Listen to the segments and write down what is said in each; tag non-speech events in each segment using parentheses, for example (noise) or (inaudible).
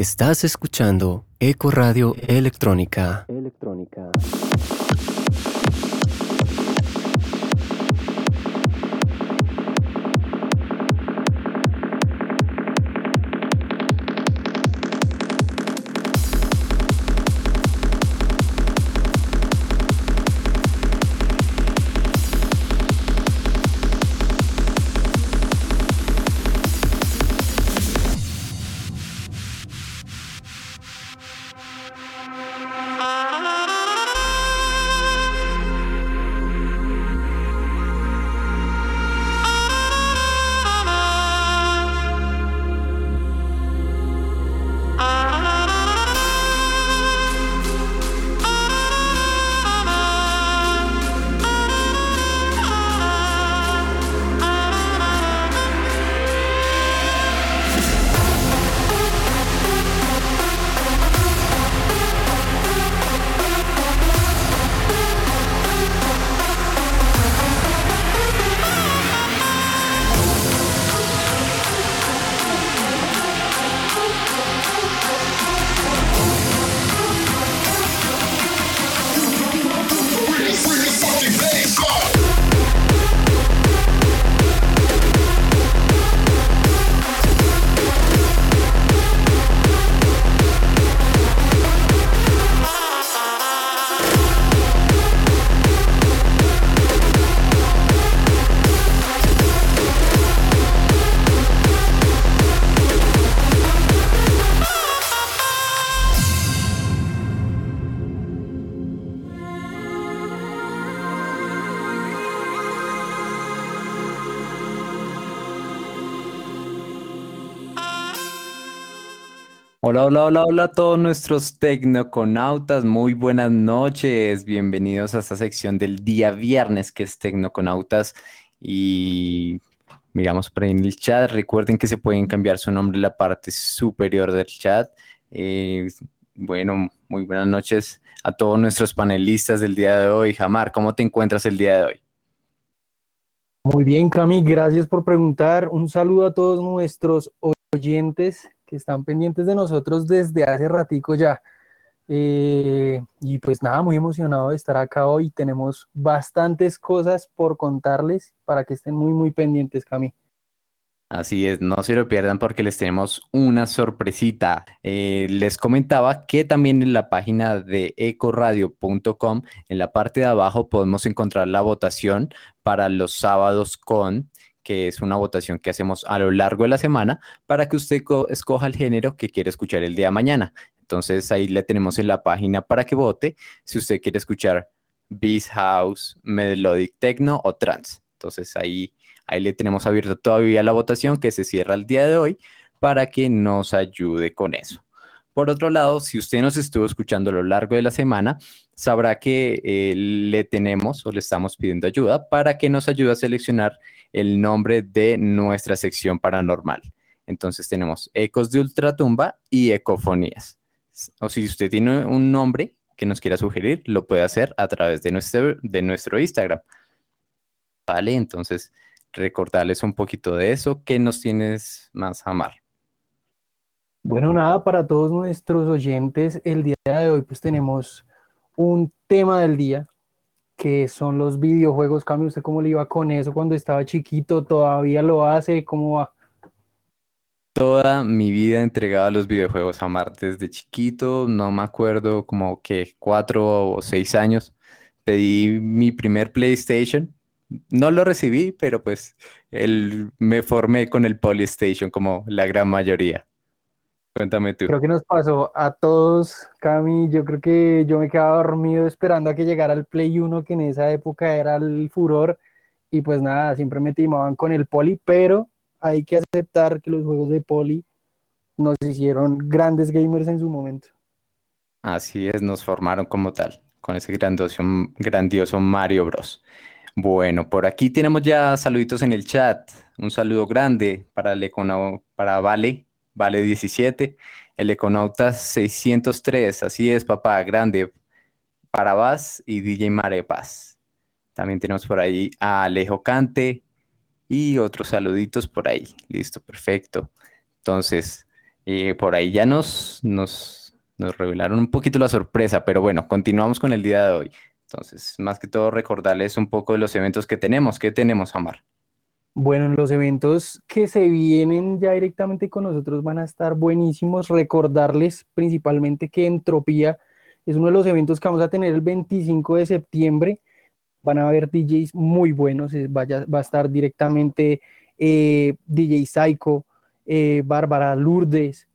Estás escuchando Eco Radio Electrónica. Electrónica. Hola, hola, hola, a todos nuestros tecnoconautas, muy buenas noches, bienvenidos a esta sección del día viernes que es Tecnoconautas y miramos por ahí en el chat, recuerden que se pueden cambiar su nombre en la parte superior del chat. Eh, bueno, muy buenas noches a todos nuestros panelistas del día de hoy. Jamar, ¿cómo te encuentras el día de hoy? Muy bien, Cami, gracias por preguntar. Un saludo a todos nuestros oyentes que están pendientes de nosotros desde hace ratico ya. Eh, y pues nada, muy emocionado de estar acá hoy. Tenemos bastantes cosas por contarles para que estén muy, muy pendientes, Cami. Así es, no se lo pierdan porque les tenemos una sorpresita. Eh, les comentaba que también en la página de ecoradio.com, en la parte de abajo, podemos encontrar la votación para los sábados con que es una votación que hacemos a lo largo de la semana para que usted escoja el género que quiere escuchar el día de mañana. Entonces ahí le tenemos en la página para que vote si usted quiere escuchar Beast House, Melodic Techno o Trance. Entonces ahí, ahí le tenemos abierto todavía la votación que se cierra el día de hoy para que nos ayude con eso. Por otro lado, si usted nos estuvo escuchando a lo largo de la semana, sabrá que eh, le tenemos o le estamos pidiendo ayuda para que nos ayude a seleccionar el nombre de nuestra sección paranormal. Entonces tenemos ecos de ultratumba y ecofonías. O si usted tiene un nombre que nos quiera sugerir, lo puede hacer a través de nuestro, de nuestro Instagram. Vale, entonces recordarles un poquito de eso. ¿Qué nos tienes más, Amar? Bueno, nada, para todos nuestros oyentes, el día de hoy pues tenemos un tema del día que son los videojuegos. Cambio, ¿usted cómo le iba con eso cuando estaba chiquito? ¿Todavía lo hace? ¿Cómo va? Toda mi vida entregada a los videojuegos, Amar, desde chiquito, no me acuerdo como que cuatro o seis años, pedí mi primer PlayStation. No lo recibí, pero pues el, me formé con el Polystation como la gran mayoría. Cuéntame tú. Creo que nos pasó a todos, Cami. Yo creo que yo me quedaba dormido esperando a que llegara el Play 1, que en esa época era el furor. Y pues nada, siempre me timaban con el Poli, pero hay que aceptar que los juegos de Poli nos hicieron grandes gamers en su momento. Así es, nos formaron como tal, con ese grandioso, grandioso Mario Bros. Bueno, por aquí tenemos ya saluditos en el chat. Un saludo grande para, para Vale, vale 17. El Econautas 603, así es, papá, grande. Parabás y DJ Marepaz. También tenemos por ahí a Alejo Cante y otros saluditos por ahí. Listo, perfecto. Entonces, Y por ahí ya nos, nos, nos revelaron un poquito la sorpresa, pero bueno, continuamos con el día de hoy. Entonces, más que todo, recordarles un poco de los eventos que tenemos. ¿Qué tenemos, Amar? Bueno, los eventos que se vienen ya directamente con nosotros van a estar buenísimos. Recordarles principalmente que Entropía es uno de los eventos que vamos a tener el 25 de septiembre. Van a haber DJs muy buenos. Vaya, va a estar directamente eh, DJ Psycho, eh, Bárbara Lourdes,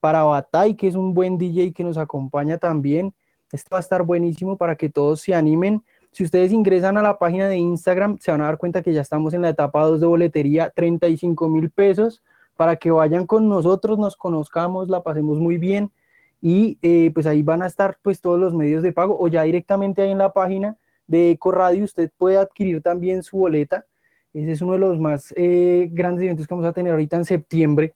para Batay, que es un buen DJ que nos acompaña también. Esto va a estar buenísimo para que todos se animen. Si ustedes ingresan a la página de Instagram, se van a dar cuenta que ya estamos en la etapa 2 de boletería, 35 mil pesos, para que vayan con nosotros, nos conozcamos, la pasemos muy bien y eh, pues ahí van a estar pues todos los medios de pago o ya directamente ahí en la página de Eco Radio usted puede adquirir también su boleta. Ese es uno de los más eh, grandes eventos que vamos a tener ahorita en septiembre.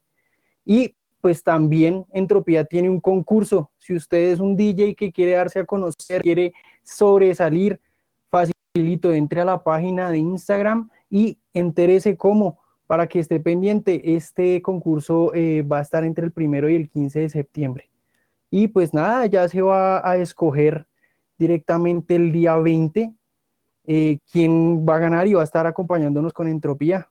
Y pues también Entropía tiene un concurso. Si usted es un DJ que quiere darse a conocer, quiere sobresalir, facilito, entre a la página de Instagram y entérese cómo para que esté pendiente. Este concurso eh, va a estar entre el primero y el 15 de septiembre. Y pues nada, ya se va a escoger directamente el día 20 eh, quién va a ganar y va a estar acompañándonos con Entropía.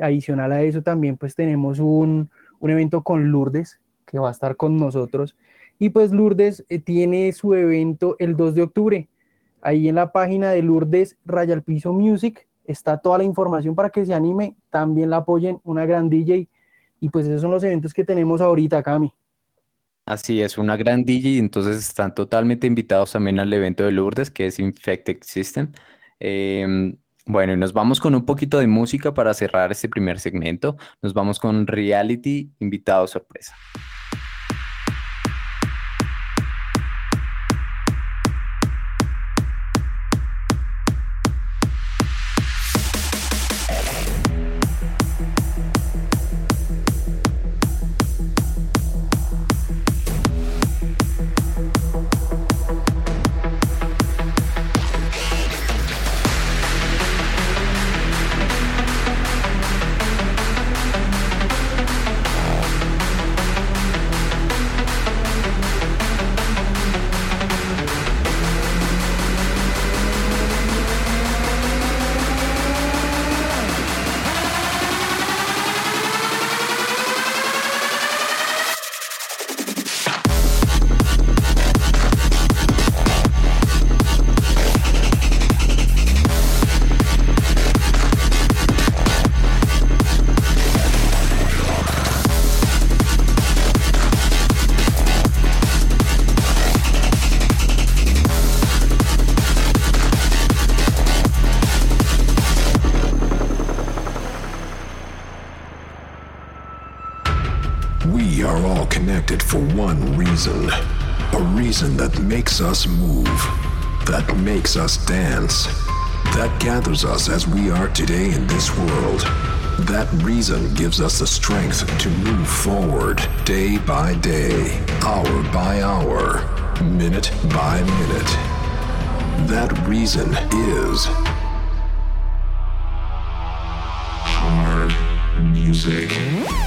Adicional a eso también pues tenemos un, un evento con Lourdes que va a estar con nosotros. Y pues Lourdes eh, tiene su evento el 2 de octubre. Ahí en la página de Lourdes Rayal Piso Music está toda la información para que se anime, también la apoyen, una gran DJ. Y pues esos son los eventos que tenemos ahorita, Cami. Así es, una gran DJ, entonces están totalmente invitados también al evento de Lourdes, que es Infected System. Em, bueno, y nos vamos con un poquito de música para cerrar este primer segmento. Nos vamos con Reality, invitado sorpresa. Us move, that makes us dance, that gathers us as we are today in this world. That reason gives us the strength to move forward day by day, hour by hour, minute by minute. That reason is hard music.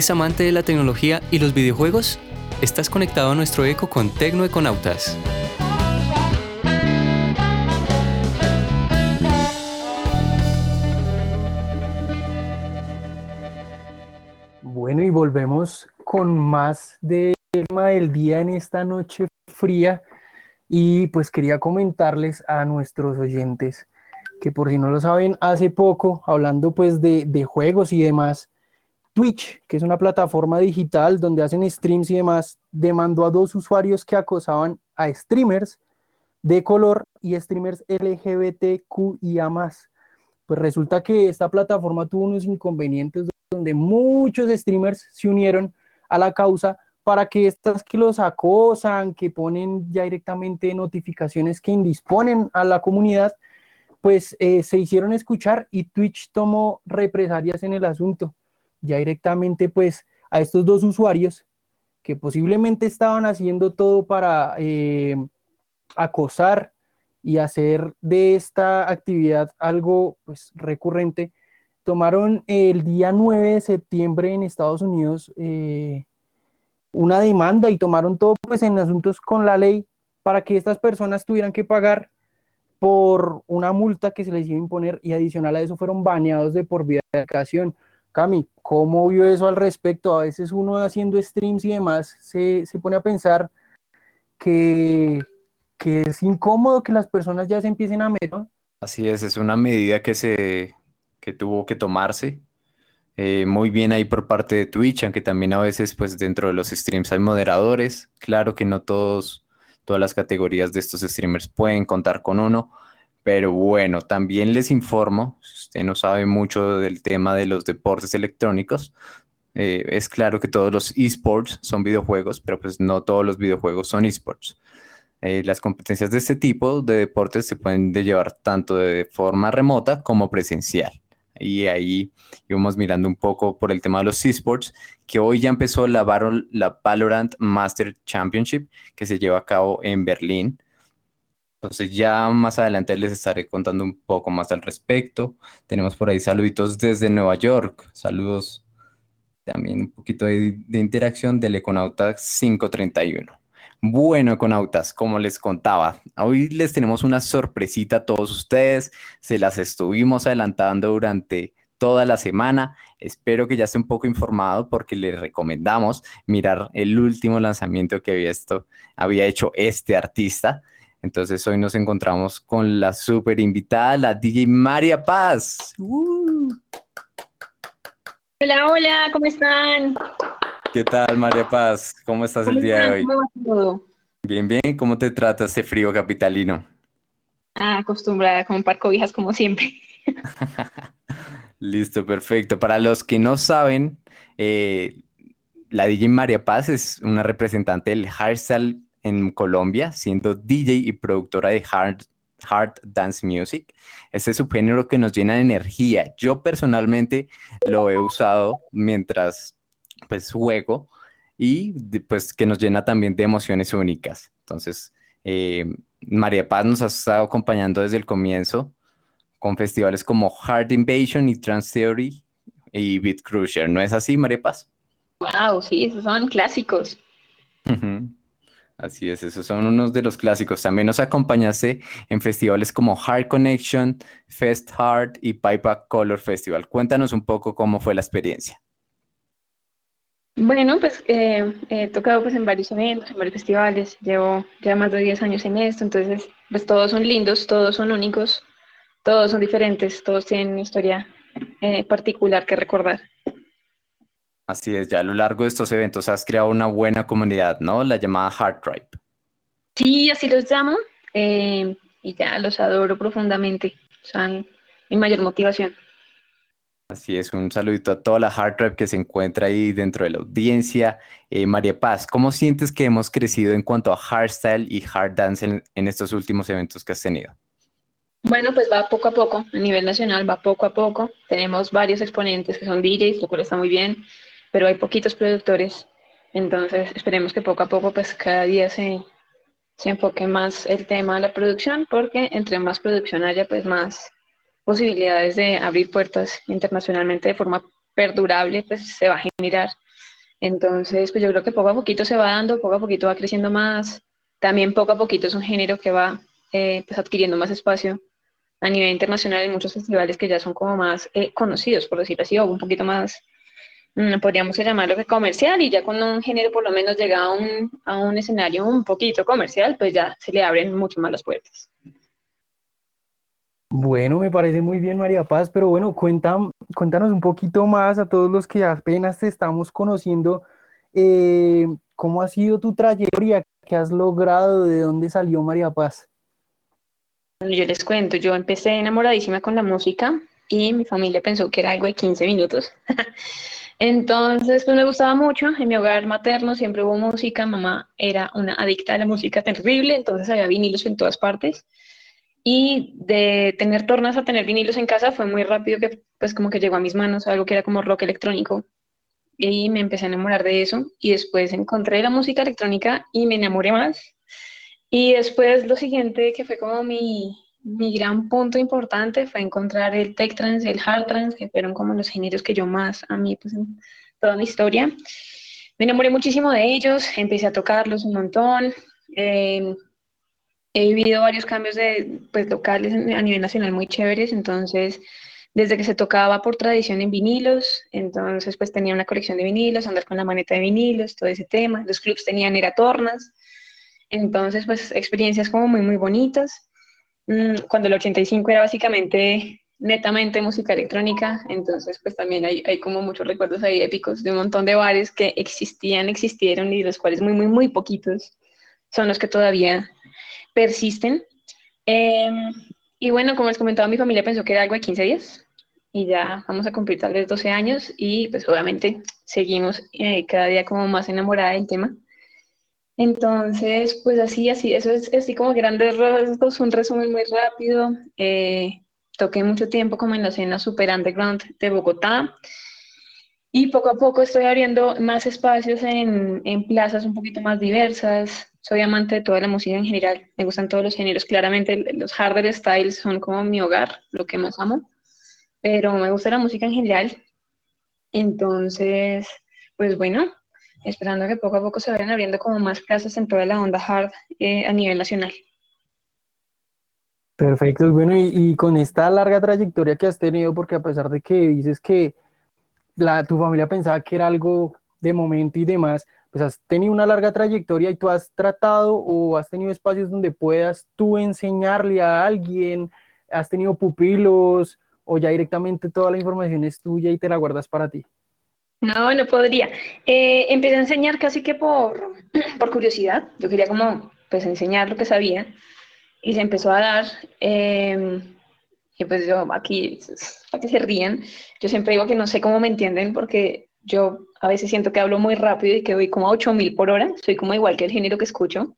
¿Eres amante de la tecnología y los videojuegos? Estás conectado a nuestro eco con Tecnoeconautas. Bueno, y volvemos con más del tema del día en esta noche fría. Y pues quería comentarles a nuestros oyentes que por si no lo saben, hace poco, hablando pues de, de juegos y demás, Twitch, que es una plataforma digital donde hacen streams y demás, demandó a dos usuarios que acosaban a streamers de color y streamers LGBTQIA+. Pues resulta que esta plataforma tuvo unos inconvenientes donde muchos streamers se unieron a la causa para que estas que los acosan, que ponen ya directamente notificaciones que indisponen a la comunidad, pues eh, se hicieron escuchar y Twitch tomó represalias en el asunto. Ya directamente pues a estos dos usuarios que posiblemente estaban haciendo todo para eh, acosar y hacer de esta actividad algo pues recurrente, tomaron el día 9 de septiembre en Estados Unidos eh, una demanda y tomaron todo pues en asuntos con la ley para que estas personas tuvieran que pagar por una multa que se les iba a imponer y adicional a eso fueron baneados de por vida de educación. Cami, ¿cómo vio eso al respecto? A veces uno haciendo streams y demás se, se pone a pensar que, que, es incómodo que las personas ya se empiecen a meter. Así es, es una medida que, se, que tuvo que tomarse. Eh, muy bien ahí por parte de Twitch, aunque también a veces pues dentro de los streams hay moderadores. Claro que no todos todas las categorías de estos streamers pueden contar con uno. Pero bueno, también les informo, si usted no sabe mucho del tema de los deportes electrónicos, eh, es claro que todos los esports son videojuegos, pero pues no todos los videojuegos son esports. Eh, las competencias de este tipo de deportes se pueden llevar tanto de forma remota como presencial y ahí íbamos mirando un poco por el tema de los esports, que hoy ya empezó la, la Valorant Master Championship, que se lleva a cabo en Berlín. Entonces ya más adelante les estaré contando un poco más al respecto. Tenemos por ahí saluditos desde Nueva York. Saludos también un poquito de, de interacción del Econauta 531. Bueno, Econautas, como les contaba, hoy les tenemos una sorpresita a todos ustedes. Se las estuvimos adelantando durante toda la semana. Espero que ya esté un poco informado porque les recomendamos mirar el último lanzamiento que había, esto, había hecho este artista. Entonces hoy nos encontramos con la super invitada, la DJ María Paz. Uh. Hola, hola, ¿cómo están? ¿Qué tal, María Paz? ¿Cómo estás el día de hoy? ¿Cómo Bien, bien. ¿Cómo te trata este frío capitalino? Ah, acostumbrada con un par cobijas como siempre. (laughs) Listo, perfecto. Para los que no saben, eh, la DJ María Paz es una representante del hardstyle en Colombia, siendo DJ y productora de hard, hard dance music. Este es un género que nos llena de energía. Yo personalmente lo he usado mientras pues juego y pues que nos llena también de emociones únicas. Entonces, eh, María Paz nos ha estado acompañando desde el comienzo con festivales como Hard Invasion y Trans Theory y Beat Cruiser. ¿No es así, María Paz? Wow, sí, esos son clásicos. Así es, esos son unos de los clásicos. También nos acompañaste en festivales como Hard Connection, Fest Hard y Pipe Color Festival. Cuéntanos un poco cómo fue la experiencia. Bueno, pues eh, he tocado pues en varios eventos, en varios festivales, llevo ya más de 10 años en esto, entonces pues todos son lindos, todos son únicos, todos son diferentes, todos tienen una historia eh, particular que recordar. Así es, ya a lo largo de estos eventos has creado una buena comunidad, ¿no? La llamada Hard Tribe. Sí, así los llamo eh, y ya los adoro profundamente, son mi mayor motivación. Así es, un saludito a toda la hard rap que se encuentra ahí dentro de la audiencia. Eh, María Paz, ¿cómo sientes que hemos crecido en cuanto a hardstyle y hard dance en, estos últimos eventos que has tenido? Bueno, pues va poco a poco, a nivel nacional va poco a poco. Tenemos varios exponentes que son DJs, lo cual está muy bien, pero hay poquitos productores. Entonces esperemos que poco a poco, pues cada día se, se enfoque más el tema de la producción, porque entre más producción haya, pues más posibilidades de abrir puertas internacionalmente de forma perdurable, pues se va a generar. Entonces, pues yo creo que poco a poquito se va dando, poco a poquito va creciendo más. También poco a poquito es un género que va eh, pues adquiriendo más espacio a nivel internacional en muchos festivales que ya son como más eh, conocidos, por decirlo así, o un poquito más, podríamos llamarlo que comercial, y ya cuando un género por lo menos llega a un, a un escenario un poquito comercial, pues ya se le abren mucho más las puertas. Bueno, me parece muy bien, María Paz, pero bueno, cuéntanos un poquito más a todos los que apenas te estamos conociendo, eh, ¿cómo ha sido tu trayectoria? ¿Qué has logrado? ¿De dónde salió María Paz? Bueno, yo les cuento, yo empecé enamoradísima con la música y mi familia pensó que era algo de 15 minutos. (laughs) Entonces, pues me gustaba mucho. En mi hogar materno siempre hubo música. Mamá era una adicta a la música terrible, entonces había vinilos en todas partes. Y de tener tornas a tener vinilos en casa fue muy rápido que pues como que llegó a mis manos algo que era como rock electrónico. Y me empecé a enamorar de eso. Y después encontré la música electrónica y me enamoré más. Y después lo siguiente que fue como mi, mi gran punto importante fue encontrar el tech trance, el hard trance, que fueron como los géneros que yo más a mí pues en toda mi historia. Me enamoré muchísimo de ellos, empecé a tocarlos un montón. Eh, he vivido varios cambios de pues, locales a nivel nacional muy chéveres, entonces desde que se tocaba por tradición en vinilos, entonces pues tenía una colección de vinilos, andar con la maneta de vinilos, todo ese tema. Los clubs tenían era tornas, entonces, pues experiencias como muy, muy bonitas. Mm, cuando el 85 era básicamente netamente música electrónica, entonces pues también hay, hay como muchos recuerdos ahí épicos de un montón de bares que existían, existieron y los cuales muy, muy, muy poquitos son los que todavía persisten. Em, y bueno, como les comentaba, mi familia pensó que era algo de 15 días y ya vamos a cumplir tal vez 12 años y pues obviamente seguimos eh, cada día como más enamorada del tema. Entonces, pues así, así, eso es así como grandes rasgos, un resumen muy rápido. Eh, toqué mucho tiempo como en la escena super underground de Bogotá y poco a poco estoy abriendo más espacios en, en plazas un poquito más diversas. Soy amante de toda la música en general, me gustan todos los géneros. Claramente los harder styles son como mi hogar, lo que más amo, pero me gusta la música en general. Entonces, pues bueno, esperando que poco a poco se vayan abriendo como más plazas en toda la onda hard eh, a nivel nacional. Perfecto, bueno, y, con esta larga trayectoria que has tenido, porque a pesar de que dices que la, tu familia pensaba que era algo de momento y demás, pues has tenido una larga trayectoria y tú has tratado o has tenido espacios donde puedas tú enseñarle a alguien, has tenido pupilos o ya directamente toda la información es tuya y te la guardas para ti. No, no podría. Eh, empecé a enseñar casi que por, (clears throat) por curiosidad. Yo quería como, pues, enseñar lo que sabía. Y se empezó a dar. Em, y pues yo aquí, para que se rían, yo siempre digo que no sé cómo me entienden porque yo a veces siento que hablo muy rápido y que voy como a 8000 por hora. Soy como igual que el género que escucho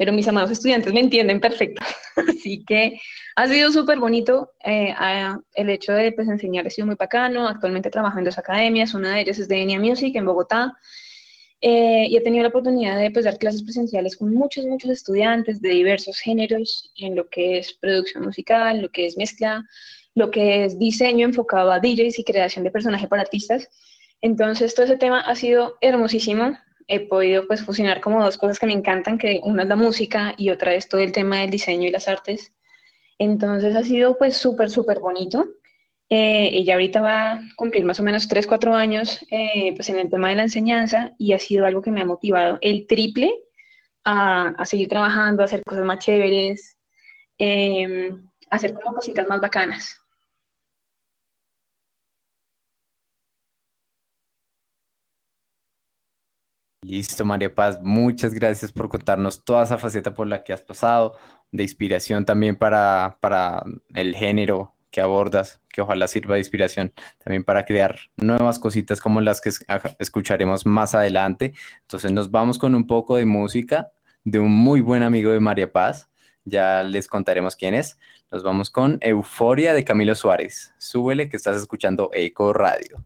pero mis amados estudiantes me entienden perfecto. (laughs) Así que ha sido súper bonito eh, el hecho de pues, enseñar, ha sido muy bacano. Actualmente trabajo en dos academias, una de ellas es de Enya Music en Bogotá. Eh, y he tenido la oportunidad de pues, dar clases presenciales con muchos, muchos estudiantes de diversos géneros en lo que es producción musical, lo que es mezcla, lo que es diseño enfocado a DJs y creación de personajes para artistas. Entonces, todo ese tema ha sido hermosísimo he podido pues fusionar como dos cosas que me encantan, que una es la música y otra es todo el tema del diseño y las artes. Entonces ha sido pues súper, súper bonito. Eh, ella ahorita va a cumplir más o menos 3, 4 años eh, pues en el tema de la enseñanza y ha sido algo que me ha motivado el triple a, a seguir trabajando, a hacer cosas más chéveres, eh, a hacer como cositas más bacanas. Listo, María Paz, muchas gracias por contarnos toda esa faceta por la que has pasado, de inspiración también para, para el género que abordas, que ojalá sirva de inspiración también para crear nuevas cositas como las que escucharemos más adelante. Entonces nos vamos con un poco de música de un muy buen amigo de María Paz, ya les contaremos quién es. Nos vamos con Euforia de Camilo Suárez. Súbele que estás escuchando Eco Radio.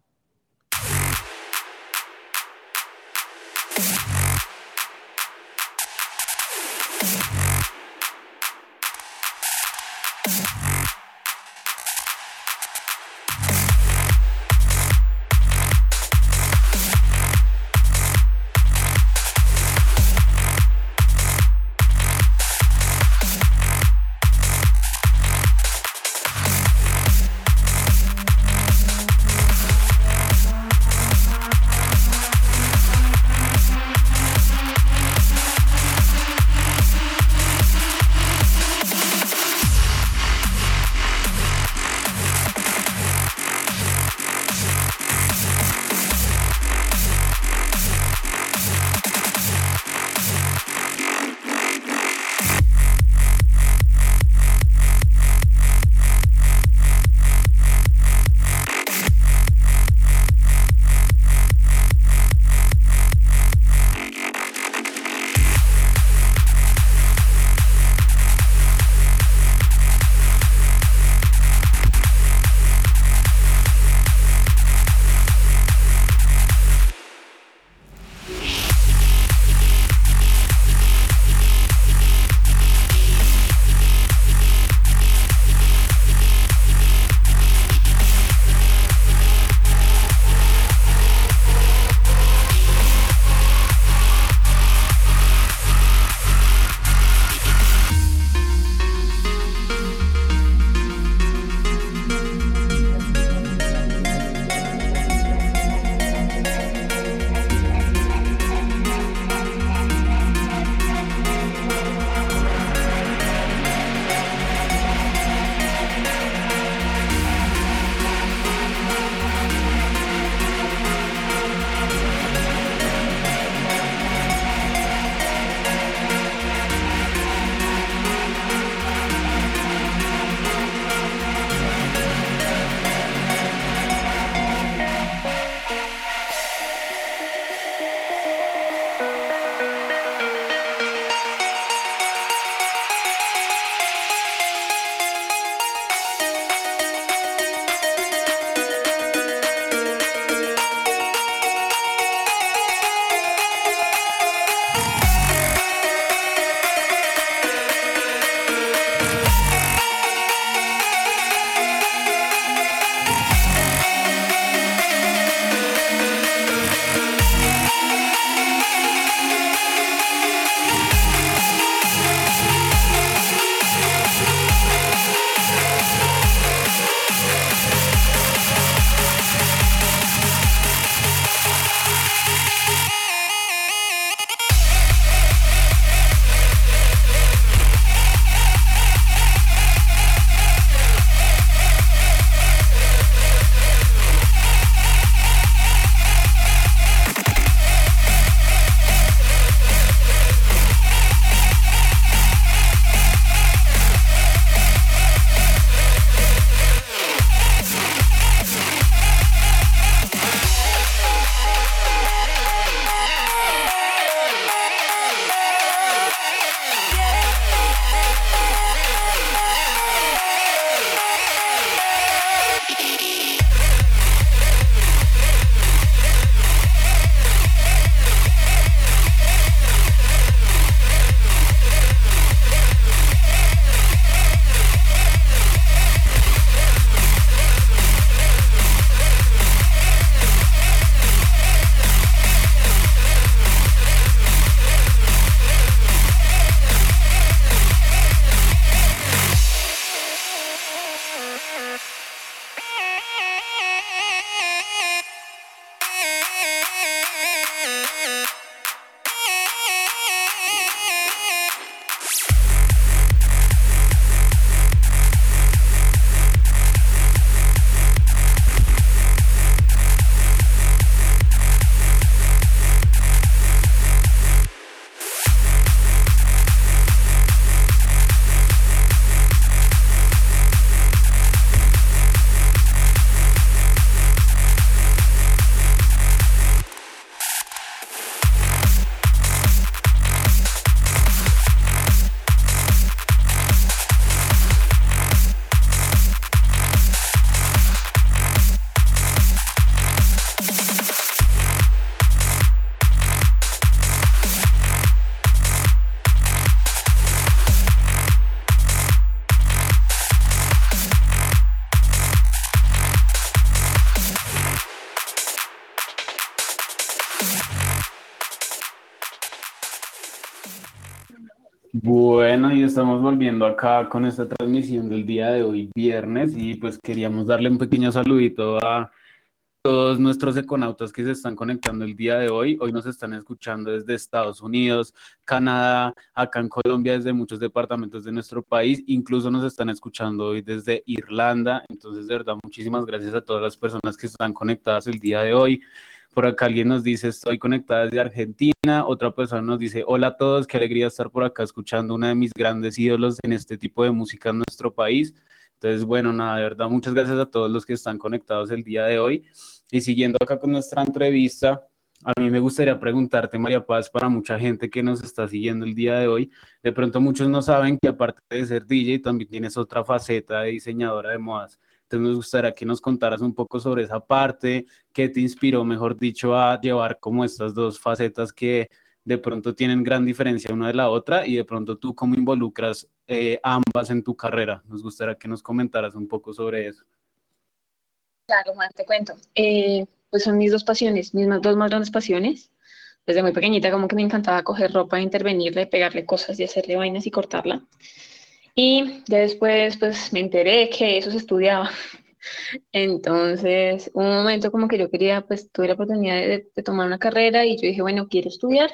Bueno, y estamos volviendo acá con esta transmisión del día de hoy, viernes, y pues queríamos darle un pequeño saludito a todos nuestros econautas que se están conectando el día de hoy. Hoy nos están escuchando desde Estados Unidos, Canadá, acá en Colombia, desde muchos departamentos de nuestro país, incluso nos están escuchando hoy desde Irlanda. Entonces, de verdad, muchísimas gracias a todas las personas que están conectadas el día de hoy. Por acá alguien nos dice, estoy conectada desde Argentina. Otra persona nos dice, hola a todos, qué alegría estar por acá escuchando una de mis grandes ídolos en este tipo de música en nuestro país. Entonces, bueno, nada, de verdad, muchas gracias a todos los que están conectados el día de hoy. Y siguiendo acá con nuestra entrevista, a mí me gustaría preguntarte, María Paz, para mucha gente que nos está siguiendo el día de hoy, de pronto muchos no saben que aparte de ser DJ, también tienes otra faceta de diseñadora de modas. Entonces nos gustaría que nos contaras un poco sobre esa parte, qué te inspiró, mejor dicho, a llevar como estas dos facetas que de pronto tienen gran diferencia una de la otra y de pronto tú cómo involucras eh, ambas en tu carrera. Nos gustaría que nos comentaras un poco sobre eso. Claro, Juan, te cuento. Eh, pues son mis dos pasiones, mis dos más grandes pasiones. Desde muy pequeñita como que me encantaba coger ropa, intervenirle, pegarle cosas y hacerle vainas y cortarla. Y ya después, pues me enteré que eso se estudiaba. (laughs) Entonces, un momento como que yo quería, pues tuve la oportunidad de, tomar una carrera y yo dije, bueno, quiero estudiar.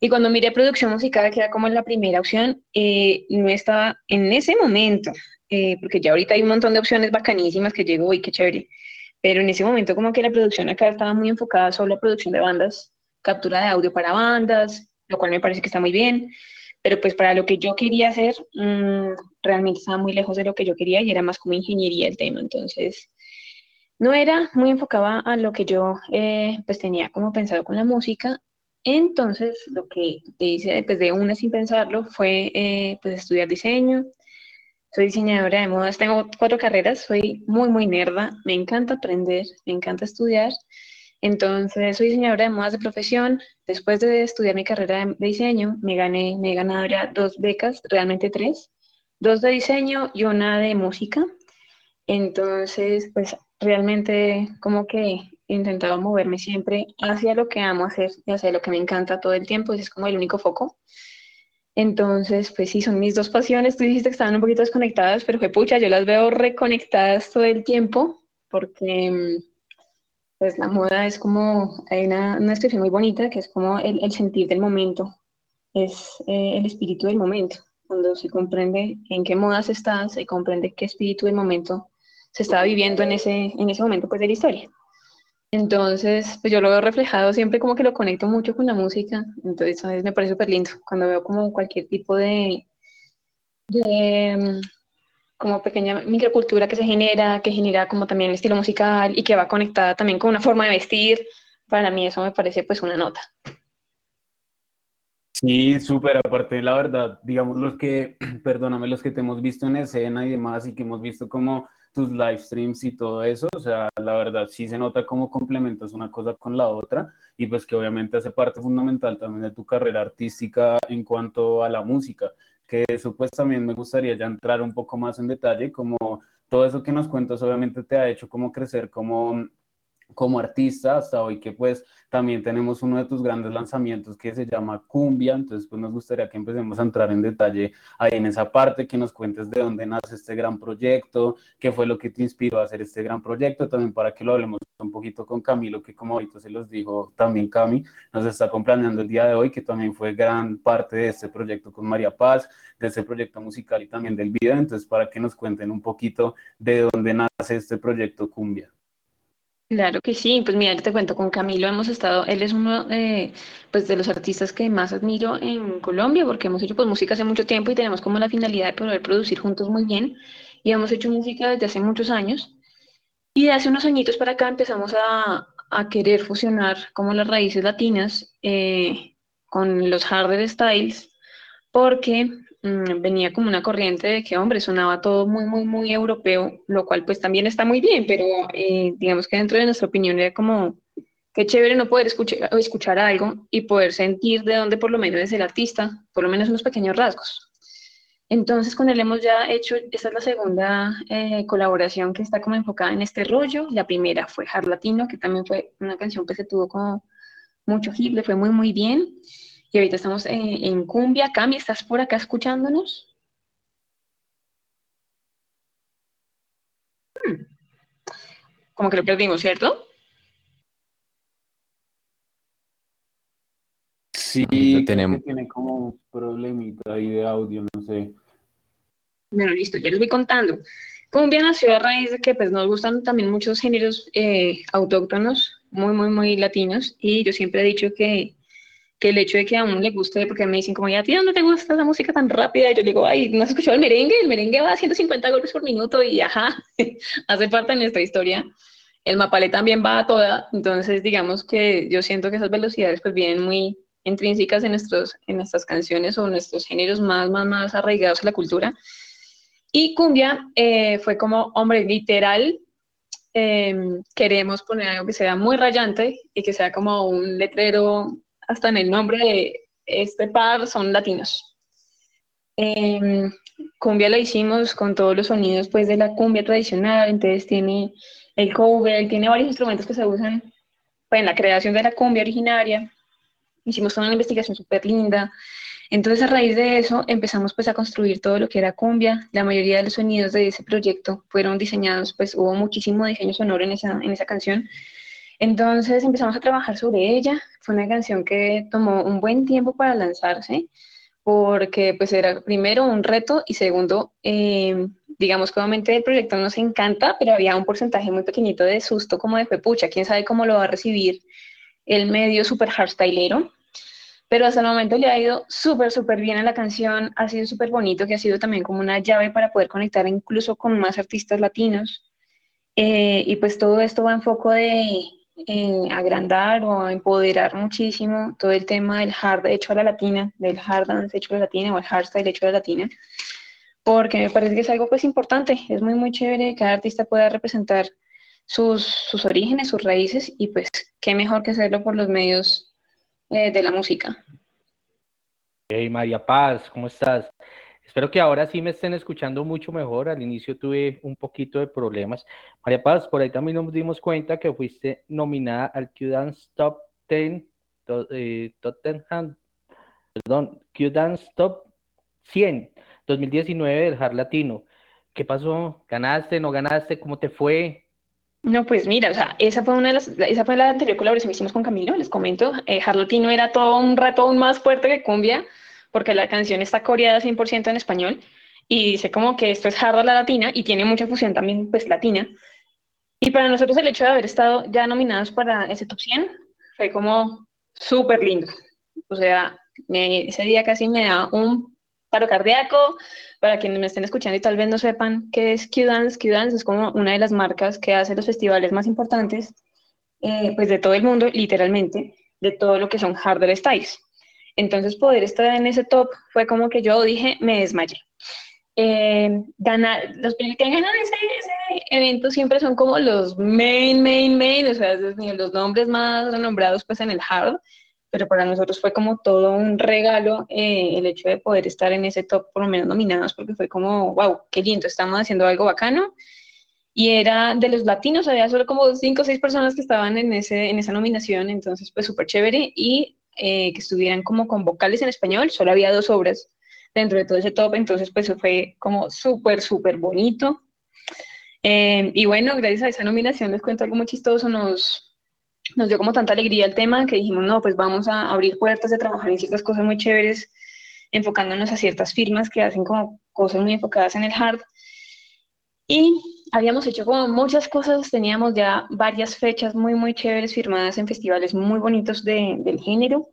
Y cuando miré producción musical, que era como la primera opción, eh, no estaba en ese momento, eh, porque ya ahorita hay un montón de opciones bacanísimas que llegó y qué chévere. Pero en ese momento como que la producción acá estaba muy enfocada solo a producción de bandas, captura de audio para bandas, lo cual me parece que está muy bien pero pues para lo que yo quería hacer, mm, realmente estaba muy lejos de lo que yo quería y era más como ingeniería el tema, entonces no era muy enfocada a lo que yo eh, pues tenía como pensado con la música, entonces lo que hice pues de una sin pensarlo fue eh, pues estudiar diseño, soy diseñadora de modas, tengo cuatro carreras, soy muy muy nerda, me encanta aprender, me encanta estudiar, entonces, soy diseñadora de modas de profesión. Después de estudiar mi carrera de diseño, me gané, me he dos becas, realmente tres, dos de diseño y una de música. Entonces, pues realmente como que he intentado moverme siempre hacia lo que amo hacer y hacia lo que me encanta todo el tiempo, ese es como el único foco. Entonces, pues sí, son mis dos pasiones. Tú dijiste que estaban un poquito desconectadas, pero que pucha, yo las veo reconectadas todo el tiempo porque mm, pues la moda es como, hay una, una expresión muy bonita que es como el, sentir del momento, es eh, el espíritu del momento. Cuando se comprende en qué moda se está, se comprende qué espíritu del momento se está viviendo en ese, en ese momento pues, de la historia. Entonces, pues yo lo veo reflejado siempre como que lo conecto mucho con la música, entonces me parece súper lindo cuando veo como cualquier tipo de como pequeña microcultura que se genera, que genera como también el estilo musical y que va conectada también con una forma de vestir. Para mí eso me parece pues una nota. Sí, súper, aparte, la verdad, digamos, los que, (clears throat) perdóname, los que te hemos visto en escena y demás y que hemos visto como tus live streams y todo eso, o sea, la verdad sí se nota cómo complementas una cosa con la otra y pues que obviamente hace parte fundamental también de tu carrera artística en cuanto a la música que eso pues también me gustaría ya entrar un poco más en detalle, como todo eso que nos cuentas obviamente te ha hecho como crecer como como artista hasta hoy que pues también tenemos uno de tus grandes lanzamientos que se llama Cumbia, entonces pues nos gustaría que empecemos a entrar en detalle ahí en esa parte, que nos cuentes de dónde nace este gran proyecto, qué fue lo que te inspiró a hacer este gran proyecto, también para que lo hablemos un poquito con Camilo, que como ahorita se los dijo también Cami, nos está acompañando el día de hoy, que también fue gran parte de este proyecto con María Paz, de este proyecto musical y también del video, entonces para que nos cuenten un poquito de dónde nace este proyecto Cumbia. Claro que sí, pues mira, te cuento, con Camilo hemos estado, él es uno de, pues, de los artistas que más admiro en Colombia, porque hemos hecho pues, música hace mucho tiempo y tenemos como la finalidad de poder producir juntos muy bien, y hemos hecho música desde hace muchos años, y de hace unos añitos para acá empezamos a, a querer fusionar como las raíces latinas eh, con los harder styles, porque venía como una corriente de que, hombre, sonaba todo muy, muy, muy europeo, lo cual pues también está muy bien, pero eh, digamos que dentro de nuestra opinión era como, qué chévere no poder escuchar, escuchar algo y poder sentir de dónde por lo menos es el artista, por lo menos unos pequeños rasgos. Entonces con él hemos ya hecho, esta es la segunda eh, colaboración que está como enfocada en este rollo. La primera fue Hard Latino, que también fue una canción que se tuvo como mucho hit, le fue muy, muy bien. Y ahorita estamos en, en Cumbia. Cami, ¿estás por acá escuchándonos? Hmm. Como que lo perdimos, ¿cierto? Sí, tenemos. tiene como un problemita ahí de audio, no sé. Bueno, listo, ya les voy contando. Cumbia nació a raíz de que pues, nos gustan también muchos géneros eh, autóctonos, muy, muy, muy latinos, y yo siempre he dicho que, que el hecho de que a uno le guste, porque me dicen como, ¿y a ti dónde te gusta esa música tan rápida? Y yo digo, ay, ¿no has escuchado el merengue? El merengue va a 150 golpes por minuto y ajá, (laughs) hace parte de nuestra historia. El mapalé también va a toda, entonces digamos que yo siento que esas velocidades pues vienen muy intrínsecas en, nuestros, en nuestras canciones o nuestros géneros más, más, más arraigados a la cultura. Y cumbia eh, fue como, hombre, literal, eh, queremos poner algo que sea muy rayante y que sea como un letrero hasta en el nombre de este par son latinos. Eh, cumbia la hicimos con todos los sonidos pues de la cumbia tradicional, entonces tiene el cover, tiene varios instrumentos que se usan pues, en la creación de la cumbia originaria. Hicimos una investigación súper linda. Entonces, a raíz de eso, empezamos pues a construir todo lo que era cumbia. La mayoría de los sonidos de ese proyecto fueron diseñados, pues hubo muchísimo diseño sonoro en esa, en esa canción. Entonces empezamos a trabajar sobre ella. Fue una canción que tomó un buen tiempo para lanzarse, porque pues era primero un reto y segundo, eh, digamos que obviamente el proyecto nos encanta, pero había un porcentaje muy pequeñito de susto como de pepucha. ¿Quién sabe cómo lo va a recibir el medio super hardstylero? pero hasta el momento le ha ido súper, súper bien a la canción, ha sido súper bonito, que ha sido también como una llave para poder conectar incluso con más artistas latinos. Eh, y pues todo esto va en foco de agrandar o empoderar muchísimo todo el tema del hard hecho a la latina, del hard dance hecho a la latina o el hardstyle hecho a la latina, porque me parece que es algo pues importante, es muy, muy chévere que cada artista pueda representar sus, sus orígenes, sus raíces y pues qué mejor que hacerlo por los medios eh, de la música. Hey María Paz, ¿cómo estás? Espero que ahora sí me estén escuchando mucho mejor. Al inicio tuve un poquito de problemas. María Paz, por ahí también nos dimos cuenta que fuiste nominada al Q-Dance Top 10, to, eh, Tottenham, perdón, Q-Dance Top 100 2019 del Hard Latino. ¿Qué pasó? ¿Ganaste? ¿No ganaste? ¿Cómo te fue? No, pues mira, o sea, esa fue una de las, esa fue la anterior colaboración que hicimos con Camilo, les comento, eh, Harlotino era todo un rato aún más fuerte que cumbia, porque la canción está coreada 100% en español, y dice como que esto es hard a la latina, y tiene mucha fusión también, pues, latina, y para nosotros el hecho de haber estado ya nominados para ese top 100 fue como súper lindo, o sea, me, ese día casi me da un paro cardíaco, para quienes me estén escuchando y tal vez no sepan qué es Q-Dance, Q-Dance es como una de las marcas que hace los festivales más importantes eh, pues de todo el mundo, literalmente, de todo lo que son hardware styles. Entonces poder estar en ese top fue como que yo dije, me desmayé. Eh, ganar, los que ganan ese, ese, evento siempre son como los main, main, main, o sea, los nombres más renombrados pues en el hard, pero para nosotros fue como todo un regalo eh, el hecho de poder estar en ese top, por lo menos nominados, porque fue como, wow, qué lindo, estamos haciendo algo bacano. Y era de los latinos, había solo como cinco o seis personas que estaban en, ese, en esa nominación, entonces pues súper chévere. Y eh, que estuvieran como con vocales en español, solo había dos obras dentro de todo ese top, entonces pues fue como súper, súper bonito. Eh, y bueno, gracias a esa nominación les cuento algo muy chistoso, nos, nos dio como tanta alegría el tema que dijimos, no, pues vamos a abrir puertas de trabajar en ciertas cosas muy chéveres, enfocándonos a ciertas firmas que hacen como cosas muy enfocadas en el hard. Y habíamos hecho como muchas cosas, teníamos ya varias fechas muy, muy chéveres firmadas en festivales muy bonitos de, del género.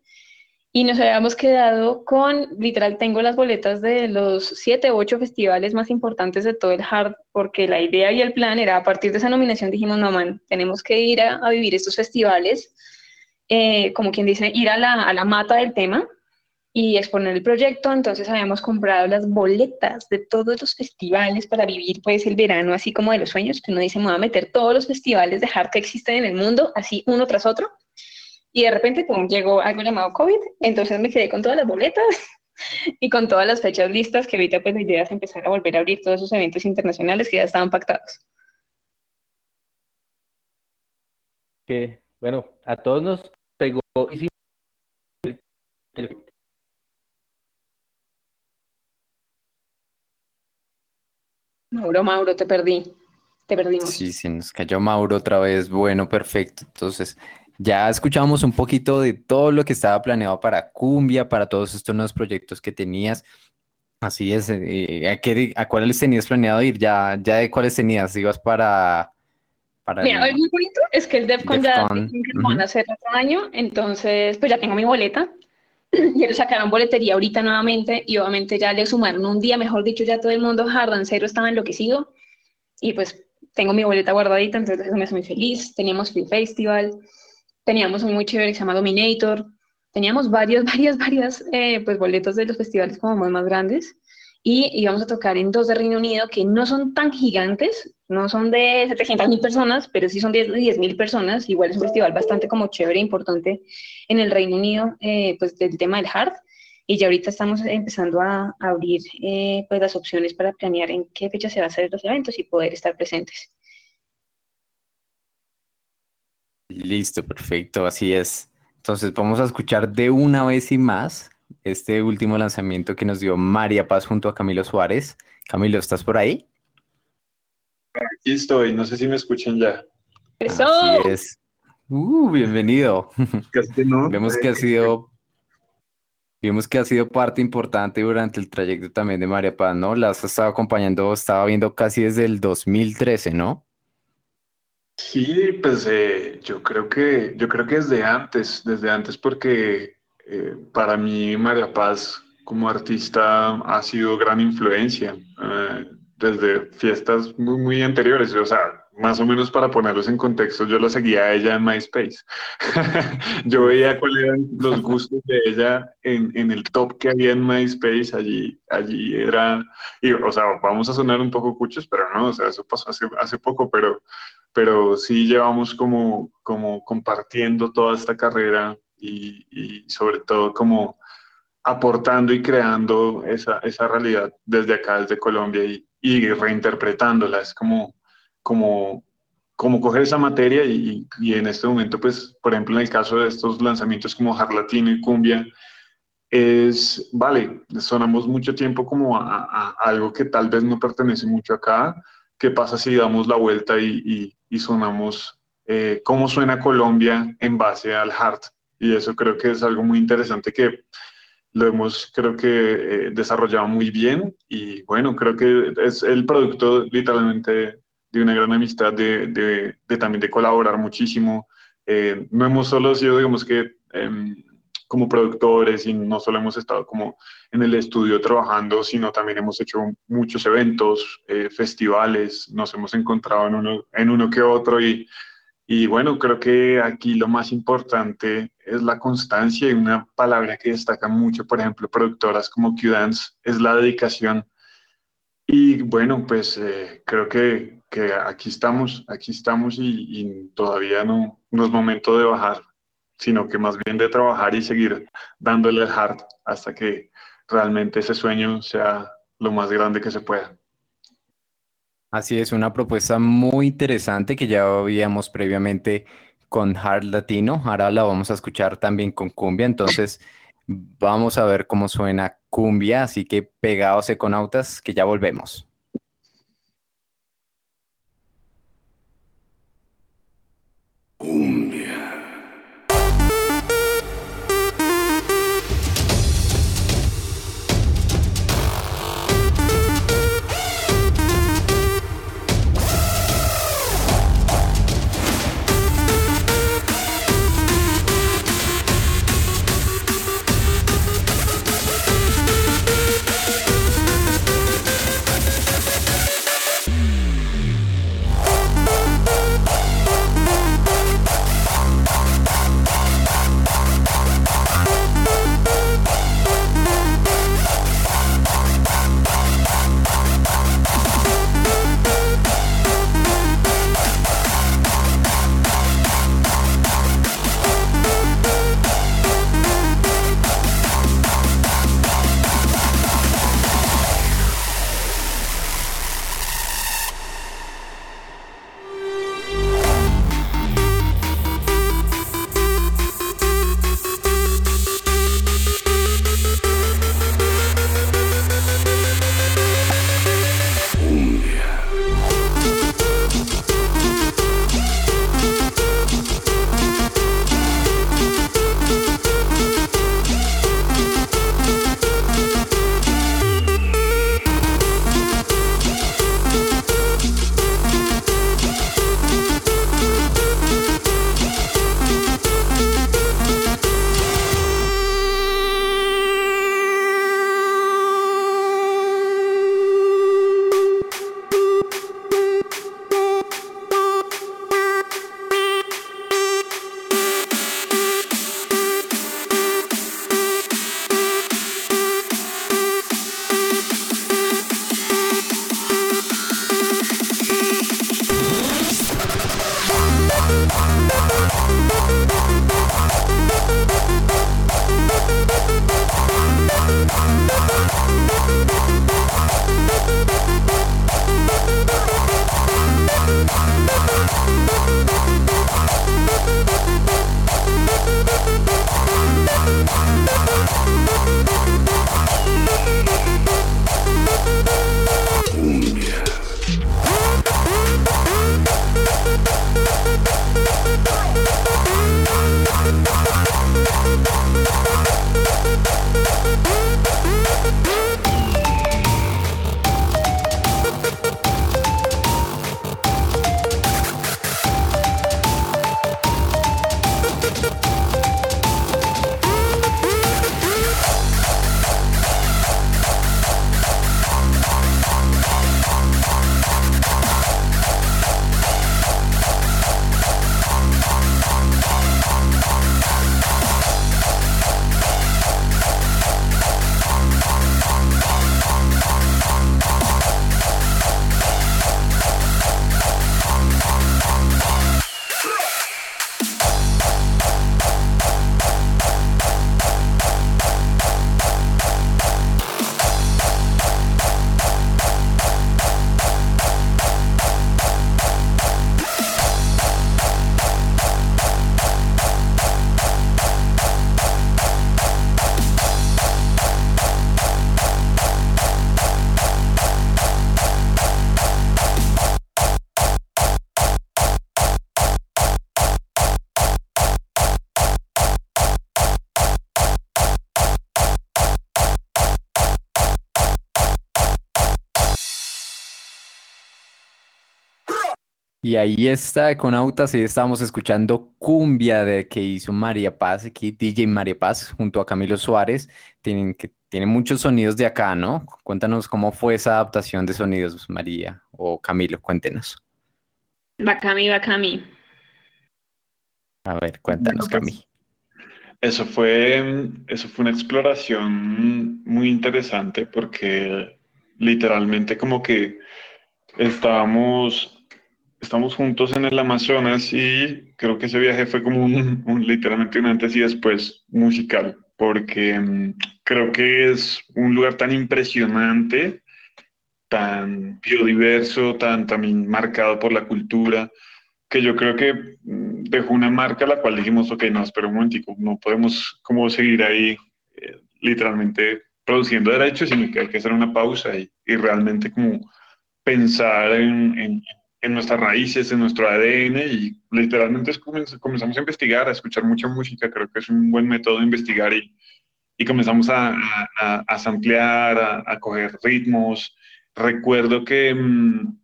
Y nos habíamos quedado con, literal, tengo las boletas de los siete u ocho festivales más importantes de todo el hard, porque la idea y el plan era, a partir de esa nominación, dijimos, no, tenemos que ir a, a vivir estos festivales, eh, como quien dice, ir a la, a la mata del tema y exponer el proyecto. Entonces habíamos comprado las boletas de todos los festivales para vivir, pues, el verano, así como de los sueños, que uno dice, me voy a meter todos los festivales de hard que existen en el mundo, así uno tras otro. Y de repente pum, llegó algo llamado COVID, entonces me quedé con todas las boletas (laughs) y con todas las fechas listas, que ahorita pues la idea es empezar a volver a abrir todos esos eventos internacionales que ya estaban pactados. Que, bueno, a todos nos pegó Mauro, Mauro, te perdí. Te perdimos. Sí, se nos cayó Mauro otra vez. Bueno, perfecto. Entonces, ya escuchamos un poquito de todo lo que estaba planeado para Cumbia, para todos estos nuevos proyectos que tenías. Así es. eh, ¿a, qué- a cuáles tenías planeado ir? Ya, ya de cuáles tenías. ¿Ibas para, para Mira, el- muy bonito es que el DEFCON ya van a hacer otro año, entonces pues ya tengo mi boleta. (clears throat) Y ellos sacaron boletería ahorita nuevamente y obviamente ya le sumaron un día, mejor dicho, ya todo el mundo jardancero estaba enloquecido y pues tengo mi boleta guardadita, entonces eso me hace muy feliz. Teníamos Free Festival, teníamos un muy chévere que se llama Dominator, teníamos varios, (laughs) varias, varias eh, pues boletos de los festivales como más, más grandes y íbamos a tocar en dos de Reino Unido que no son tan gigantes, no son de 700 mil personas, pero sí son de 10 mil personas, igual es un festival bastante como chévere, e importante en el Reino Unido, eh, pues del tema del hard, y ya ahorita estamos empezando a, abrir eh, pues las opciones para planear en qué fecha se va a hacer los eventos y poder estar presentes. Listo, perfecto, así es. Entonces vamos a escuchar de una vez y más este último lanzamiento que nos dio María Paz junto a Camilo Suárez. Camilo, ¿estás por ahí? Aquí estoy, no sé si me escuchan ya. ¡Eso! Así es. Uh, bienvenido. (laughs) Casi que no. Vemos que ha sido, vemos que ha sido parte importante durante el trayecto también de María Paz, ¿no? La has estado acompañando, estaba viendo casi desde el 2013, ¿no? Sí, pues eh, yo creo que yo creo que desde antes, desde antes porque eh, para mí María Paz como artista ha sido gran influencia eh, desde fiestas muy, muy anteriores, o sea, más o menos para ponerlos en contexto, yo la seguía a ella en MySpace. (laughs) Yo veía cuáles eran los gustos de ella en, en el top que había en MySpace, allí, allí era, y, o sea, vamos a sonar un poco cuchos, pero no, o sea, eso pasó hace, hace poco, pero pero sí llevamos como, como compartiendo toda esta carrera y, y sobre todo como aportando y creando esa, esa realidad desde acá, desde Colombia y, y reinterpretándola. Es como, como, como coger esa materia y, y en este momento, pues, por ejemplo, en el caso de estos lanzamientos como Hard Latino y Cumbia, es, vale, sonamos mucho tiempo como a, a- a algo que tal vez no pertenece mucho acá. ¿Qué pasa si damos la vuelta y, y- y sonamos eh, cómo suena Colombia en base al hard? Y eso creo que es algo muy interesante que lo hemos, creo que, eh, desarrollado muy bien. Y bueno, creo que es el producto literalmente de una gran amistad, de, de- de también de colaborar muchísimo. Eh, no hemos solo sido, digamos que, em, como productores y no solo hemos estado como en el estudio trabajando, sino también hemos hecho muchos eventos, eh, festivales, nos hemos encontrado en uno, en uno que otro y, y bueno, creo que aquí lo más importante es la constancia y una palabra que destaca mucho, por ejemplo, productoras como Q-Dance, es la dedicación. Y bueno, pues eh, creo que, que aquí estamos, aquí estamos y, todavía no, no es momento de bajar, sino que más bien de trabajar y seguir dándole el hard hasta que realmente ese sueño sea lo más grande que se pueda. Así es, una propuesta muy interesante que ya habíamos previamente con Hard Latino. Ahora la vamos a escuchar también con cumbia. Entonces, vamos a ver cómo suena cumbia. Así que pegados econautas, que ya volvemos. Ahí está, con Autas, y estábamos escuchando Cumbia de que hizo María Paz, aquí DJ María Paz junto a Camilo Suárez. Tienen, que, tienen muchos sonidos de acá, ¿no? Cuéntanos cómo fue esa adaptación de sonidos, María o Camilo, cuéntenos. Va Cami, va Cami. A ver, cuéntanos, Bueno, Cami. Eso fue, eso fue una exploración muy interesante porque literalmente como que estábamos, estamos juntos en el Amazonas y creo que ese viaje fue como un, un- literalmente un antes y después musical porque mm, creo que es un lugar tan impresionante, tan biodiverso, tan también marcado por la cultura que yo creo que mm, dejó una marca la cual dijimos, ok, no, espera un momentico, no podemos como seguir ahí eh, literalmente produciendo derechos, sino que hay que hacer una pausa y, y realmente como pensar en, en- en nuestras raíces, en nuestro ADN y literalmente comenzamos a investigar, a escuchar mucha música, creo que es un buen método de investigar y, y comenzamos a, a, a, a samplear, a, a coger ritmos. Recuerdo que... mm,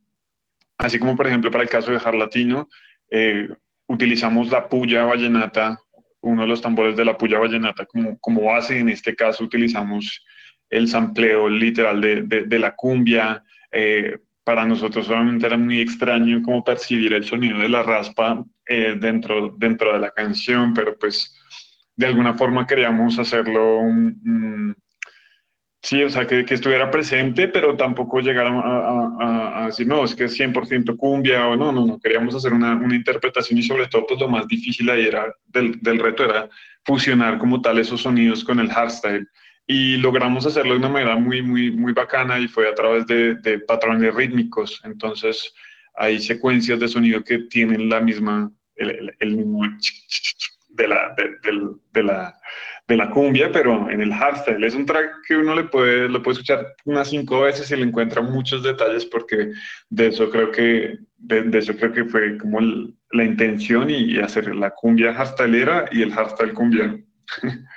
Así como, por ejemplo, para el caso de Jar Latino, eh, utilizamos la puya vallenata, uno de los tambores de la puya vallenata como, como base. En este caso utilizamos el sampleo literal de, de, de la cumbia. Eh, para nosotros solamente era muy extraño como percibir el sonido de la raspa eh, dentro, dentro de la canción, pero pues de alguna forma queríamos hacerlo un Sí, o sea, que, que estuviera presente, pero tampoco llegar a, a- a- a decir, no, es que es 100% cumbia o no, no, no, queríamos hacer una, una interpretación y sobre todo, pues lo más difícil ahí era, del, del reto era fusionar como tal esos sonidos con el hardstyle. Y logramos hacerlo de una manera muy, muy, muy bacana y fue a través de, de patrones rítmicos. Entonces, hay secuencias de sonido que tienen la misma, el, el- el mismo de la, de, de la, de la cumbia, pero en el hardstyle. Es un track que uno le puede, lo puede escuchar unas cinco veces y le encuentra muchos detalles porque de eso creo que, de, eso creo que fue como el- la intención y, hacer la cumbia hardstylera y el hardstyle cumbia. (laughs)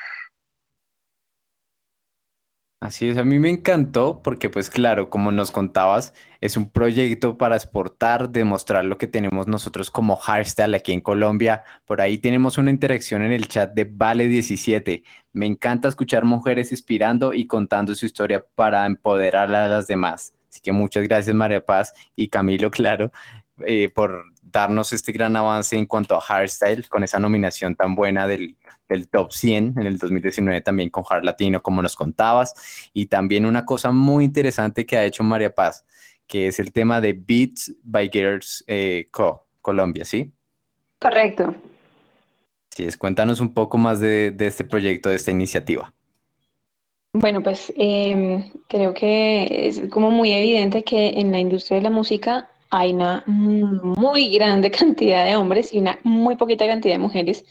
Así es, a mí me encantó porque pues claro, como nos contabas, es un proyecto para exportar, demostrar lo que tenemos nosotros como hardstyle aquí en Colombia. Por ahí tenemos una interacción en el chat de Vale 17. Me encanta escuchar mujeres inspirando y contando su historia para empoderar a las demás. Así que muchas gracias María Paz y Camilo, (laughs) claro, eh, por darnos este gran avance en cuanto a hardstyle con esa nominación tan buena del, del Top 100 en el 2019 también con Hard Latino, como nos contabas. Y también una cosa muy interesante que ha hecho María Paz, que es el tema de Beats by Girls eh, Co. Colombia, ¿sí? Correcto. Sí, es, cuéntanos un poco más de, de este proyecto, de esta iniciativa. Bueno, pues em, creo que es como muy evidente que en la industria de la música hay una muy grande cantidad de hombres y una muy poquita cantidad de mujeres.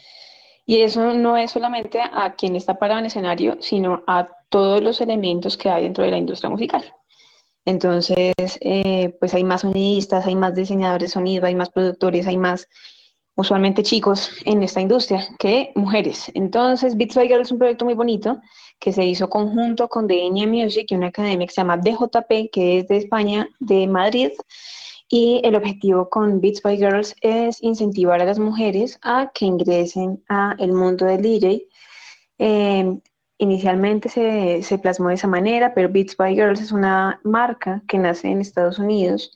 Y eso no es solamente a quien está parado en escenario, sino a todos los elementos que hay dentro de la industria musical. Entonces, eh, pues hay más sonidistas, hay más diseñadores de sonido, hay más productores, hay más usualmente chicos en esta industria que mujeres. Entonces, Beats by Girl es un proyecto muy bonito que se hizo conjunto con DN Music y una academia que se llama DJP, que es de España, de Madrid. Y el objetivo con Beats by Girls es incentivar a las mujeres a que ingresen al mundo del DJ. Eh, inicialmente se, se plasmó de esa manera, pero Beats by Girls es una marca que nace en Estados Unidos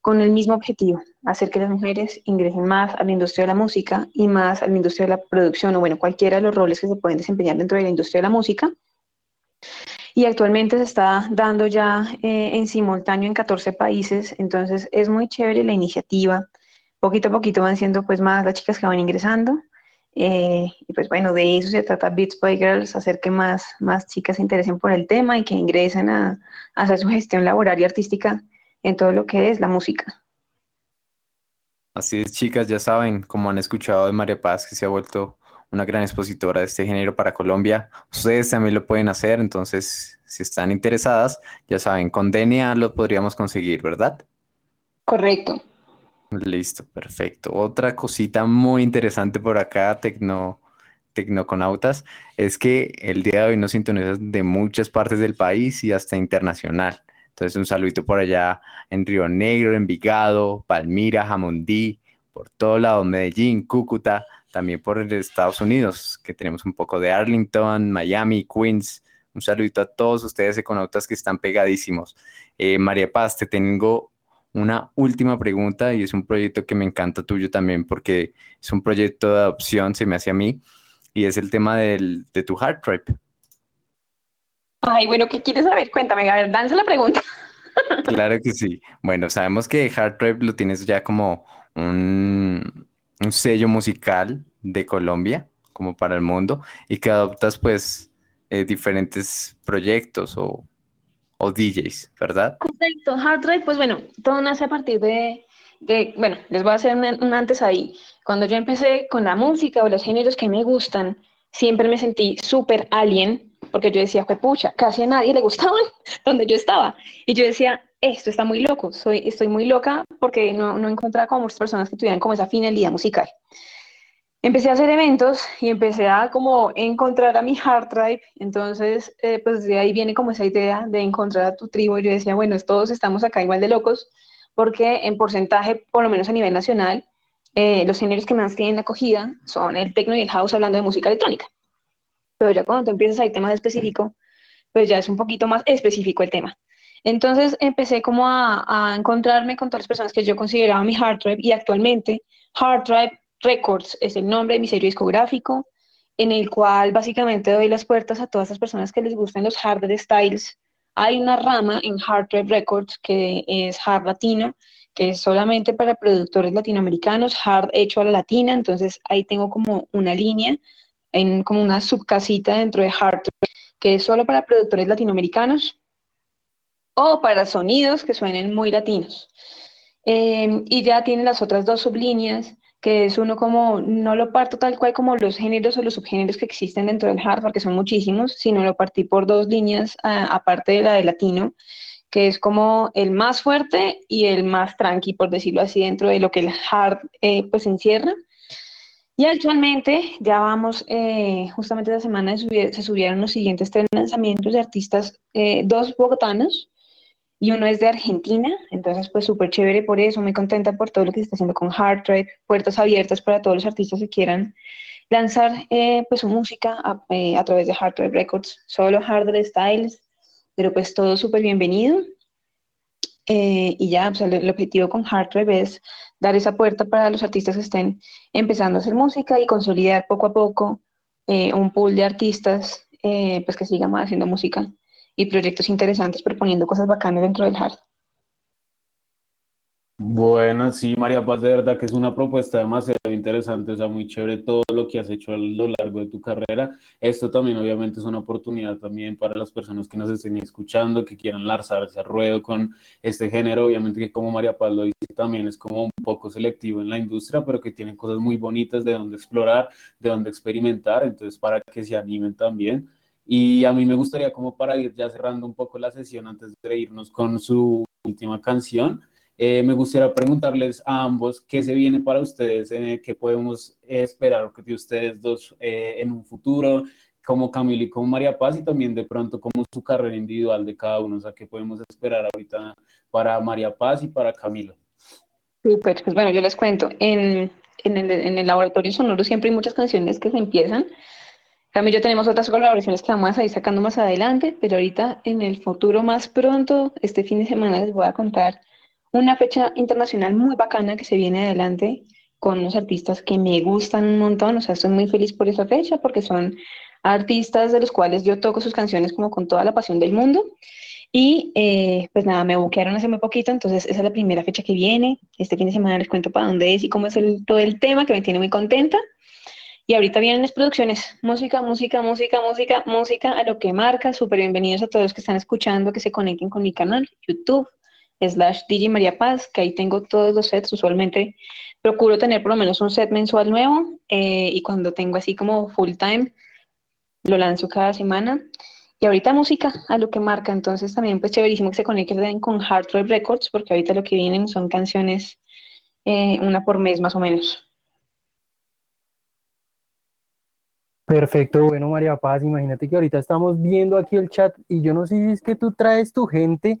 con el mismo objetivo, hacer que las mujeres ingresen más a la industria de la música y más a la industria de la producción, o bueno, cualquiera de los roles que se pueden desempeñar dentro de la industria de la música. Y actualmente se está dando ya eh, en simultáneo en 14 países, entonces es muy chévere la iniciativa. Poquito a poquito van siendo pues más las chicas que van ingresando. eh, y pues bueno, de eso se trata Beats by Girls, hacer que más, más chicas se interesen por el tema y que ingresen a, a hacer su gestión laboral y artística en todo lo que es la música. Así es, chicas, ya saben, como han escuchado de María Paz, que se ha vuelto una gran expositora de este género para Colombia. Ustedes también lo pueden hacer, entonces, si están interesadas, ya saben, con DNA lo podríamos conseguir, ¿verdad? Correcto. Listo, perfecto. Otra cosita muy interesante por acá, Tecno, Tecnoconautas, es que el día de hoy nos sintonizan de muchas partes del país y hasta internacional. Entonces un saludito por allá en Río Negro, Envigado, Palmira, Jamundí, por todo lado, Medellín, Cúcuta, también por Estados Unidos, que tenemos un poco de Arlington, Miami, Queens. Un saludito a todos ustedes econautas que están pegadísimos. Eh, María Paz, te tengo una última pregunta y es un proyecto que me encanta tuyo también porque es un proyecto de adopción, se me hace a mí, y es el tema del, de tu Heart Trip. Ay, bueno, ¿qué quieres saber? Cuéntame, a ver, danse la pregunta. Claro que sí. Bueno, sabemos que Heart Trip lo tienes ya como un, un sello musical de Colombia, como para el mundo, y que adoptas pues eh, diferentes proyectos o, o DJs, ¿verdad? Correcto, Hard Drive, pues bueno, todo nace a partir de, de bueno, les voy a hacer un, antes ahí. Cuando yo empecé con la música o los géneros que me gustan, siempre me sentí súper alien, porque yo decía, pucha, casi a nadie le gustaban (laughs) donde yo estaba. Y yo decía, esto está muy loco, soy, estoy muy loca porque no, no encontraba como muchas personas que tuvieran como esa finalidad musical. Empecé a hacer eventos y empecé a como encontrar a mi hard tribe, entonces eh, pues de ahí viene como esa idea de encontrar a tu tribu. Yo decía, bueno, todos estamos acá igual de locos, porque en porcentaje, por lo menos a nivel nacional, eh, los géneros que más tienen acogida son el techno y el house hablando de música electrónica. Pero ya cuando tú empiezas a ir temas específicos, pues ya es un poquito más específico el tema. Entonces empecé como a, encontrarme con todas las personas que yo consideraba mi hard drive y actualmente Hard Drive Records es el nombre de mi sello discográfico en el cual básicamente doy las puertas a todas las personas que les gusten los hard styles. Hay una rama en Hard Drive Records que es hard latino, que es solamente para productores latinoamericanos, hard hecho a la latina, entonces ahí tengo como una línea, en, como una subcasita dentro de hard que es solo para productores latinoamericanos o para sonidos que suenen muy latinos. Em, y ya tiene las otras dos sublíneas, que es uno como, no lo parto tal cual como los géneros o los subgéneros que existen dentro del hardware, que son muchísimos, sino lo partí por dos líneas, aparte de la de latino, que es como el más fuerte y el más tranqui, por decirlo así, dentro de lo que el hard eh, pues encierra. Y actualmente ya vamos, eh, justamente esta semana se subieron los siguientes tres lanzamientos de artistas, eh, dos bogotanos, y uno es de Argentina, entonces pues súper chévere por eso, muy contenta por todo lo que se está haciendo con Hard Drive, puertas abiertas para todos los artistas que quieran lanzar eh, pues su música a, través de Hard Drive Records, solo Hard Styles, pero pues todo súper bienvenido. Eh, y ya, el, objetivo con Hard Drive es dar esa puerta para los artistas que estén empezando a hacer música y consolidar poco a poco un pool de artistas pues que sigan haciendo música y proyectos interesantes proponiendo cosas bacanas dentro del hard. Bueno, sí, María Paz, de verdad que es una propuesta demasiado interesante, o sea, muy chévere todo lo que has hecho a lo largo de tu carrera. Esto también obviamente es una oportunidad también para las personas que nos estén escuchando, que quieran lanzarse al ruedo con este género, obviamente que como María Paz lo dice, también es como un poco selectivo en la industria, pero que tiene cosas muy bonitas de donde explorar, de donde experimentar, entonces para que se animen también. Y a mí me gustaría como para ir ya cerrando un poco la sesión antes de irnos con su última canción, eh, me gustaría preguntarles a ambos qué se viene para ustedes, eh, qué podemos esperar de ustedes dos eh, en un futuro, como Camilo y como María Paz, y también de pronto como su carrera individual de cada uno, o sea, qué podemos esperar ahorita para María Paz y para Camilo. Súper, pues bueno, yo les cuento, en, en, el, en el laboratorio sonoro siempre hay muchas canciones que se empiezan, también yo tenemos otras colaboraciones que vamos a ir sacando más adelante, pero ahorita en el futuro más pronto, este fin de semana les voy a contar una fecha internacional muy bacana que se viene adelante con unos artistas que me gustan un montón, o sea, estoy muy feliz por esa fecha porque son artistas de los cuales yo toco sus canciones como con toda la pasión del mundo. Y eh, pues nada, me buquearon hace muy poquito, entonces esa es la primera fecha que viene. Este fin de semana les cuento para dónde es y cómo es el, todo el tema, que me tiene muy contenta. Y ahorita vienen las producciones, música, música, música, música, música, a lo que marca. Súper bienvenidos a todos los que están escuchando, que se conecten con mi canal, YouTube, slash DJ María Paz, que ahí tengo todos los sets. Usualmente procuro tener por lo menos un set mensual nuevo eh, y cuando tengo así como full time, lo lanzo cada semana. Y ahorita música, a lo que marca. Entonces también pues chéverísimo que se conecten con Hard Rock Records, porque ahorita lo que vienen son canciones, eh, una por mes más o menos. Perfecto, bueno María Paz, imagínate que ahorita estamos viendo aquí el chat y yo no sé si es que tú traes tu gente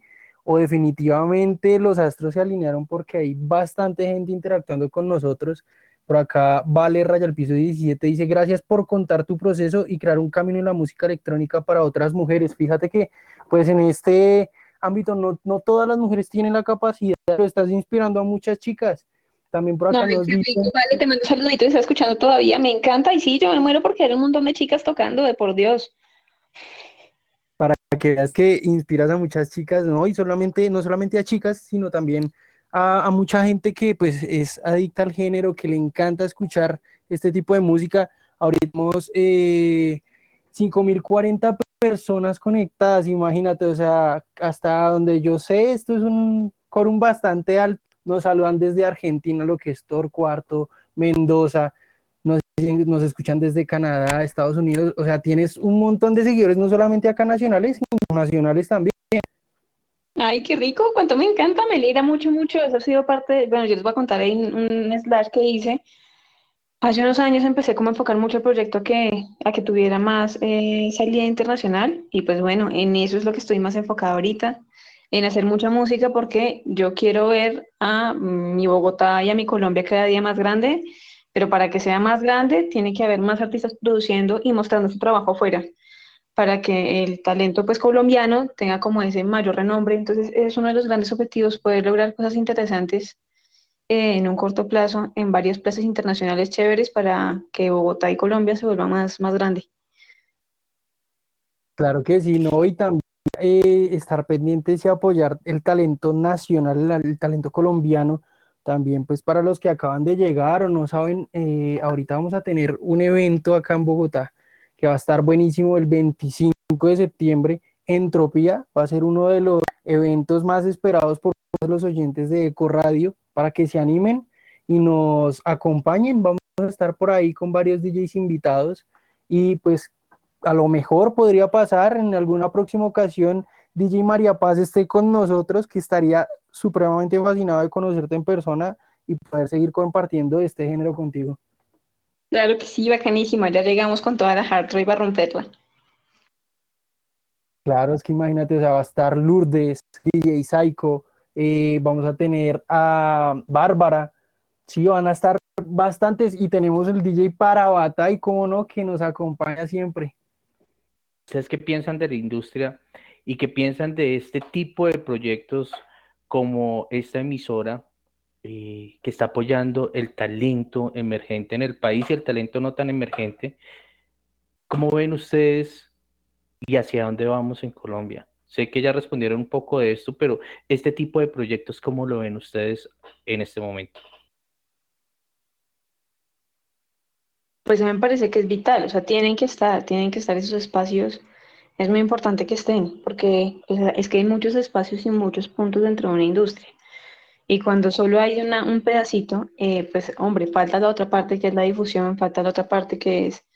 o definitivamente los astros se alinearon porque hay bastante gente interactuando con nosotros. Por acá Vale Raya el Piso 17 dice gracias por contar tu proceso y crear un camino en la música electrónica para otras mujeres. Fíjate que pues en este ámbito no, no todas las mujeres tienen la capacidad, pero estás inspirando a muchas chicas. También por acá No, nos vale, te mando un saludito y está escuchando todavía. Me encanta. Y sí, yo me muero porque hay un montón de chicas tocando, de por Dios. Para que veas que inspiras a muchas chicas, ¿no? Y solamente, no solamente a chicas, sino también a, mucha gente que pues es adicta al género, que le encanta escuchar este tipo de música. Ahorita tenemos eh, 5.040 personas conectadas, imagínate, o sea, hasta donde yo sé, esto es un quórum bastante alto. Nos saludan desde Argentina, lo que es Torcuarto, Mendoza, nos, nos escuchan desde Canadá, Estados Unidos, o sea, tienes un montón de seguidores, no solamente acá nacionales, sino internacionales también. Ay, qué rico, cuánto me encanta, me alegra mucho, mucho. Eso ha sido parte de, bueno, yo les voy a contar ahí un, un slash que hice. Hace unos años empecé como a enfocar mucho el proyecto que, a que tuviera más eh, salida internacional y pues bueno, en eso es lo que estoy más enfocada ahorita, en hacer mucha música porque yo quiero ver a mi Bogotá y a mi Colombia cada día más grande, pero para que sea más grande tiene que haber más artistas produciendo y mostrando su trabajo afuera para que el talento pues colombiano tenga como ese mayor renombre. Entonces es uno de los grandes objetivos, poder lograr cosas interesantes eh, en un corto plazo en varias plazas internacionales chéveres para que Bogotá y Colombia se vuelvan más, más grande. Claro que sí, ¿no? Y también eh, estar pendientes y apoyar el talento nacional, el talento colombiano. También, pues para los que acaban de llegar o no saben, eh, ahorita vamos a tener un evento acá en Bogotá que va a estar buenísimo el 25 de septiembre. Entropía va a ser uno de los eventos más esperados por los oyentes de Eco Radio para que se animen y nos acompañen. Vamos a estar por ahí con varios DJs invitados y pues a lo mejor podría pasar en alguna próxima ocasión DJ María Paz esté con nosotros, que estaría supremamente fascinado de conocerte en persona y poder seguir compartiendo este género contigo. Claro que sí, bacanísima. Ya llegamos con toda la hard rock y va a romperla. Claro, es que imagínate, o sea, va a estar Lourdes, DJ Psycho, eh, vamos a tener a Bárbara, sí, van a estar bastantes y tenemos el DJ Parabata y cómo no, que nos acompaña siempre. ¿Ustedes qué piensan de la industria y qué piensan de este tipo de proyectos como esta emisora eh, que está apoyando el talento emergente en el país y el talento no tan emergente? ¿Cómo ven ustedes y hacia dónde vamos en Colombia? Sé que ya respondieron un poco de esto, pero este tipo de proyectos, ¿cómo lo ven ustedes en este momento? Pues a mí me parece que es vital, o sea, tienen que estar, tienen que estar esos espacios. Es muy importante que estén, porque es que hay muchos espacios y muchos puntos dentro de una industria. Y cuando solo hay un pedacito, eh, pues hombre, falta la otra parte que es la difusión, falta la otra parte que es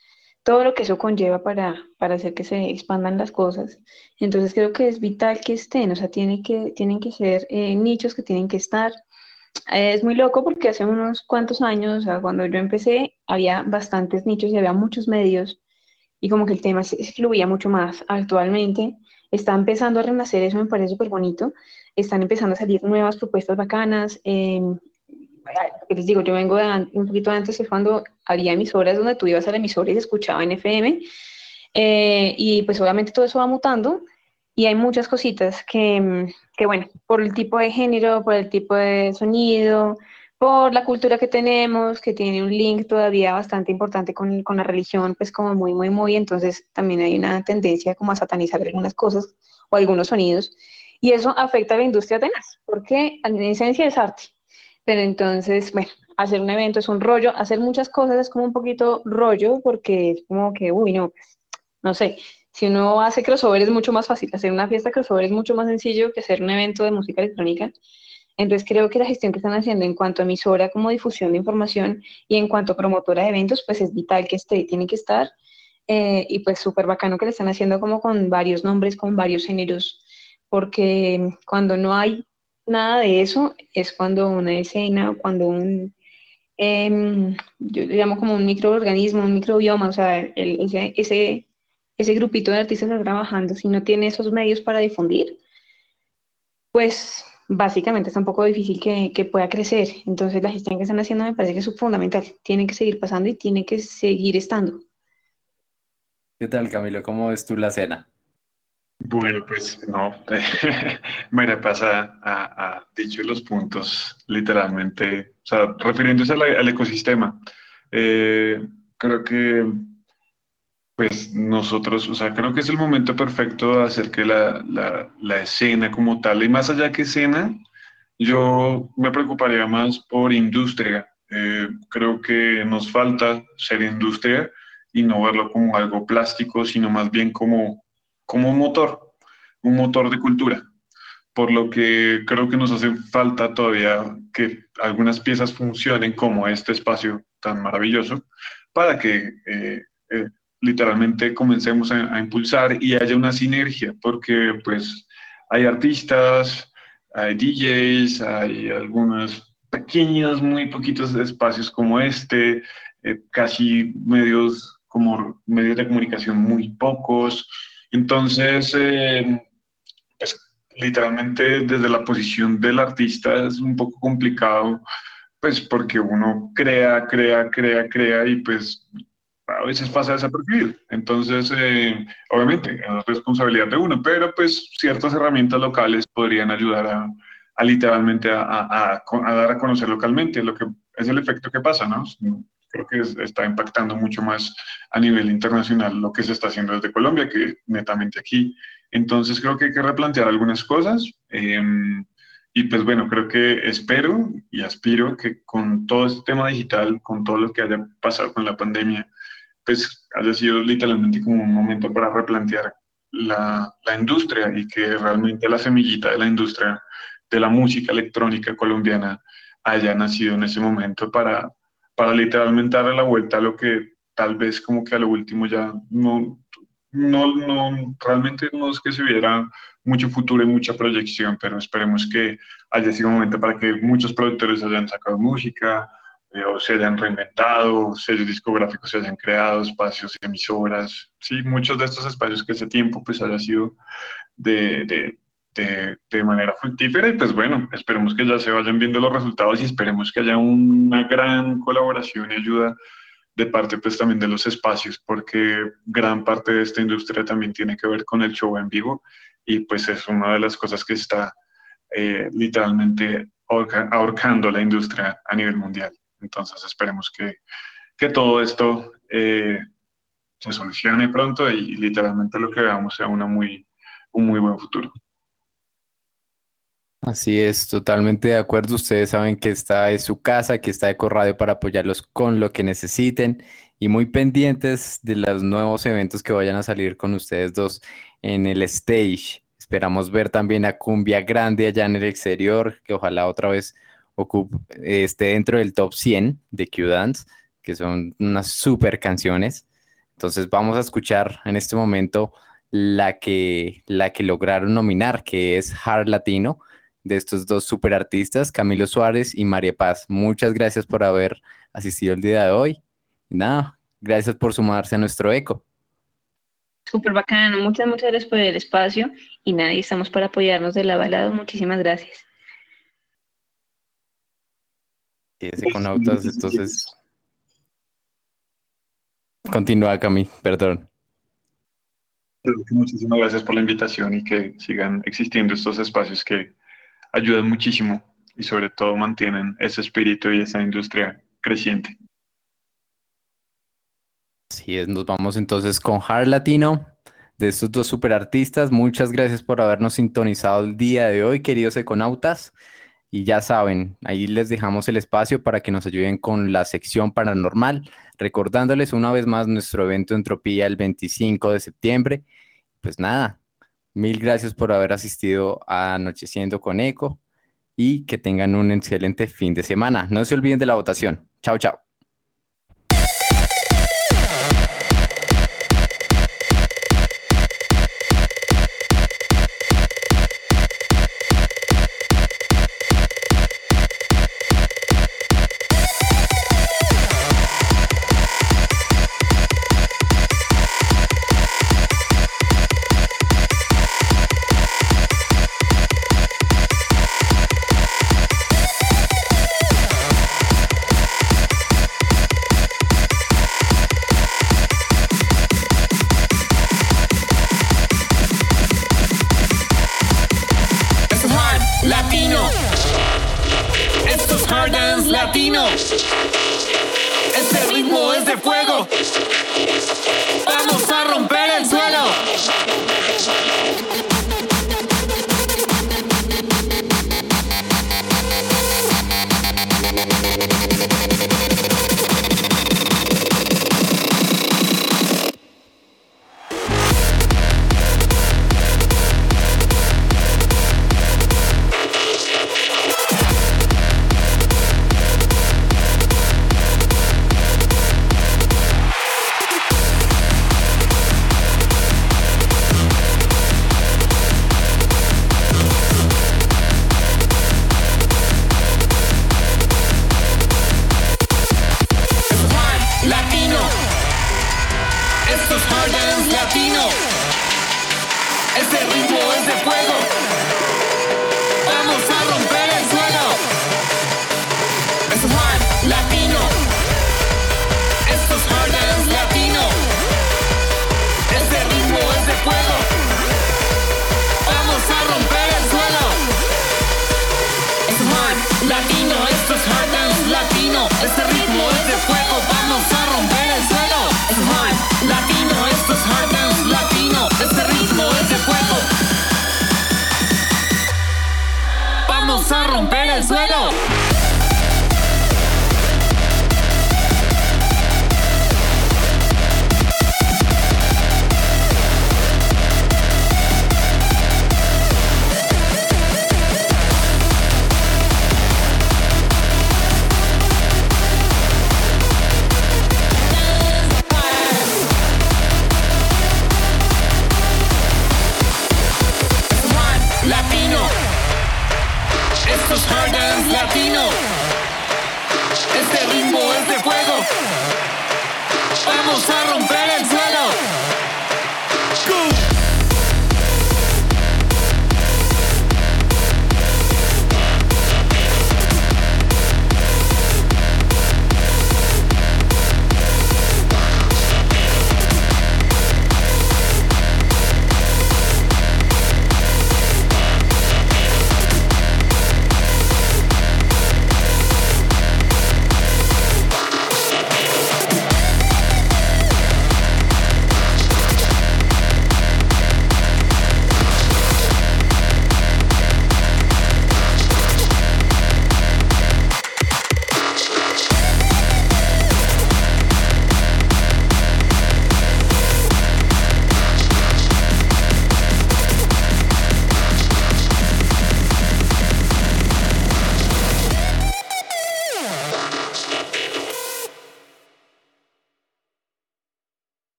todo lo que eso conlleva para, para hacer que se expandan las cosas. Entonces creo que es vital que estén, o sea, tiene que, tienen que ser eh, nichos que tienen que estar. Eh, es muy loco porque hace unos cuantos años, o sea, cuando yo empecé, había bastantes nichos y había muchos medios y como que el tema se fluía mucho más. Actualmente está empezando a renacer, eso me parece súper bonito. Están empezando a salir nuevas propuestas bacanas. Eh, les digo, yo vengo de un poquito antes, es cuando había emisoras donde tú ibas a la emisora y se escuchaba en FM. eh, y pues obviamente todo eso va mutando y hay muchas cositas que, que, bueno, por el tipo de género, por el tipo de sonido, por la cultura que tenemos, que tiene un link todavía bastante importante con, con la religión, pues como muy, muy, muy, entonces también hay una tendencia como a satanizar algunas cosas o algunos sonidos. Y eso afecta a la industria tenaz, porque en esencia es arte. Pero entonces, bueno, hacer un evento es un rollo, hacer muchas cosas es como un poquito rollo, porque es como que, uy, no, pues, no sé, si uno hace crossover es mucho más fácil, hacer una fiesta crossover es mucho más sencillo que hacer un evento de música electrónica. Entonces creo que la gestión que están haciendo en cuanto a emisora como difusión de información y en cuanto a promotora de eventos, pues es vital que esté, tiene que estar. eh, y pues súper bacano que le están haciendo como con varios nombres, con varios géneros, porque cuando no hay nada de eso es cuando una escena, cuando un, em, yo le llamo como un microorganismo, un microbioma, o sea, ese, ese, ese grupito de artistas está trabajando, si no tiene esos medios para difundir, pues básicamente está un poco difícil que, que, pueda crecer. Entonces la gestión que están haciendo me parece que es fundamental. Tiene que seguir pasando y tiene que seguir estando. ¿Qué tal, Camilo? ¿Cómo ves tú la cena? Bueno, pues no, (laughs) María Pasa ha, dicho los puntos literalmente, o sea, refiriéndose al, ecosistema. Eh, creo que, pues nosotros, o sea, creo que es el momento perfecto de hacer que la, la, escena como tal, y más allá que escena, yo me preocuparía más por industria. Eh, creo que nos falta ser industria y no verlo como algo plástico, sino más bien como como un motor, un motor de cultura. Por lo que creo que nos hace falta todavía que algunas piezas funcionen como este espacio tan maravilloso para que eh, eh, literalmente comencemos a, impulsar y haya una sinergia, porque pues hay artistas, hay DJs, hay algunos pequeños, muy poquitos espacios como este, eh, casi medios como medios de comunicación muy pocos, entonces, eh, pues, literalmente desde la posición del artista es un poco complicado, pues porque uno crea, crea, crea, crea y pues a veces pasa desapercibido. Entonces, eh, obviamente, es responsabilidad de uno, pero pues ciertas herramientas locales podrían ayudar a, literalmente a, a, dar a conocer localmente lo que es el efecto que pasa, ¿no? creo que está impactando mucho más a nivel internacional lo que se está haciendo desde Colombia que netamente aquí. Entonces creo que hay que replantear algunas cosas. Em, y pues bueno, creo que espero y aspiro que con todo este tema digital, con todo lo que haya pasado con la pandemia, pues haya sido literalmente como un momento para replantear la, la industria y que realmente la semillita de la industria de la música electrónica colombiana haya nacido en ese momento para, para literalmente darle la vuelta a lo que tal vez como que a lo último ya no, no, no, realmente no es que se viera mucho futuro y mucha proyección, pero esperemos que haya sido un momento para que muchos productores hayan sacado música, o se hayan reinventado, sellos discográficos se hayan creado, espacios, emisoras, sí, muchos de estos espacios que ese tiempo pues haya sido de, de, de, manera fructífera y pues bueno, esperemos que ya se vayan viendo los resultados y esperemos que haya una gran colaboración y ayuda de parte pues también de los espacios porque gran parte de esta industria también tiene que ver con el show en vivo y pues es una de las cosas que está eh, literalmente ahorcando la industria a nivel mundial. Entonces esperemos que, que todo esto eh, se solucione pronto y literalmente lo que veamos sea una muy, un muy buen futuro. Así es, totalmente de acuerdo. Ustedes saben que esta es su casa, que está Eco para apoyarlos con lo que necesiten y muy pendientes de los nuevos eventos que vayan a salir con ustedes dos en el stage. Esperamos ver también a Cumbia Grande allá en el exterior, que ojalá otra vez esté dentro del top 100 de Q-Dance, que son unas super canciones. Entonces vamos a escuchar en este momento la que, la que lograron nominar, que es Hard Latino de estos dos super artistas, Camilo Suárez y María Paz. Muchas gracias por haber asistido el día de hoy. nada, gracias por sumarse a nuestro eco. Súper bacano, muchas, muchas gracias por el espacio y nada, estamos para apoyarnos de la balada. Muchísimas gracias. Ese con autos, (laughs) entonces. Continúa, Cami, perdón. Muchísimas gracias por la invitación y que sigan existiendo estos espacios que ayudan muchísimo y sobre todo mantienen ese espíritu y esa industria creciente. Así es, nos vamos entonces con Hard Latino de estos dos super artistas. Muchas gracias por habernos sintonizado el día de hoy, queridos econautas. Y ya saben, ahí les dejamos el espacio para que nos ayuden con la sección paranormal, recordándoles una vez más nuestro evento Entropía el 25 de septiembre. Pues nada, Mil gracias por haber asistido a Anocheciendo con Eco y que tengan un excelente fin de semana. No se olviden de la votación. Chao, chao. Latino, esto es hard dance latino, este ritmo es de fuego. Vamos a romper el suelo.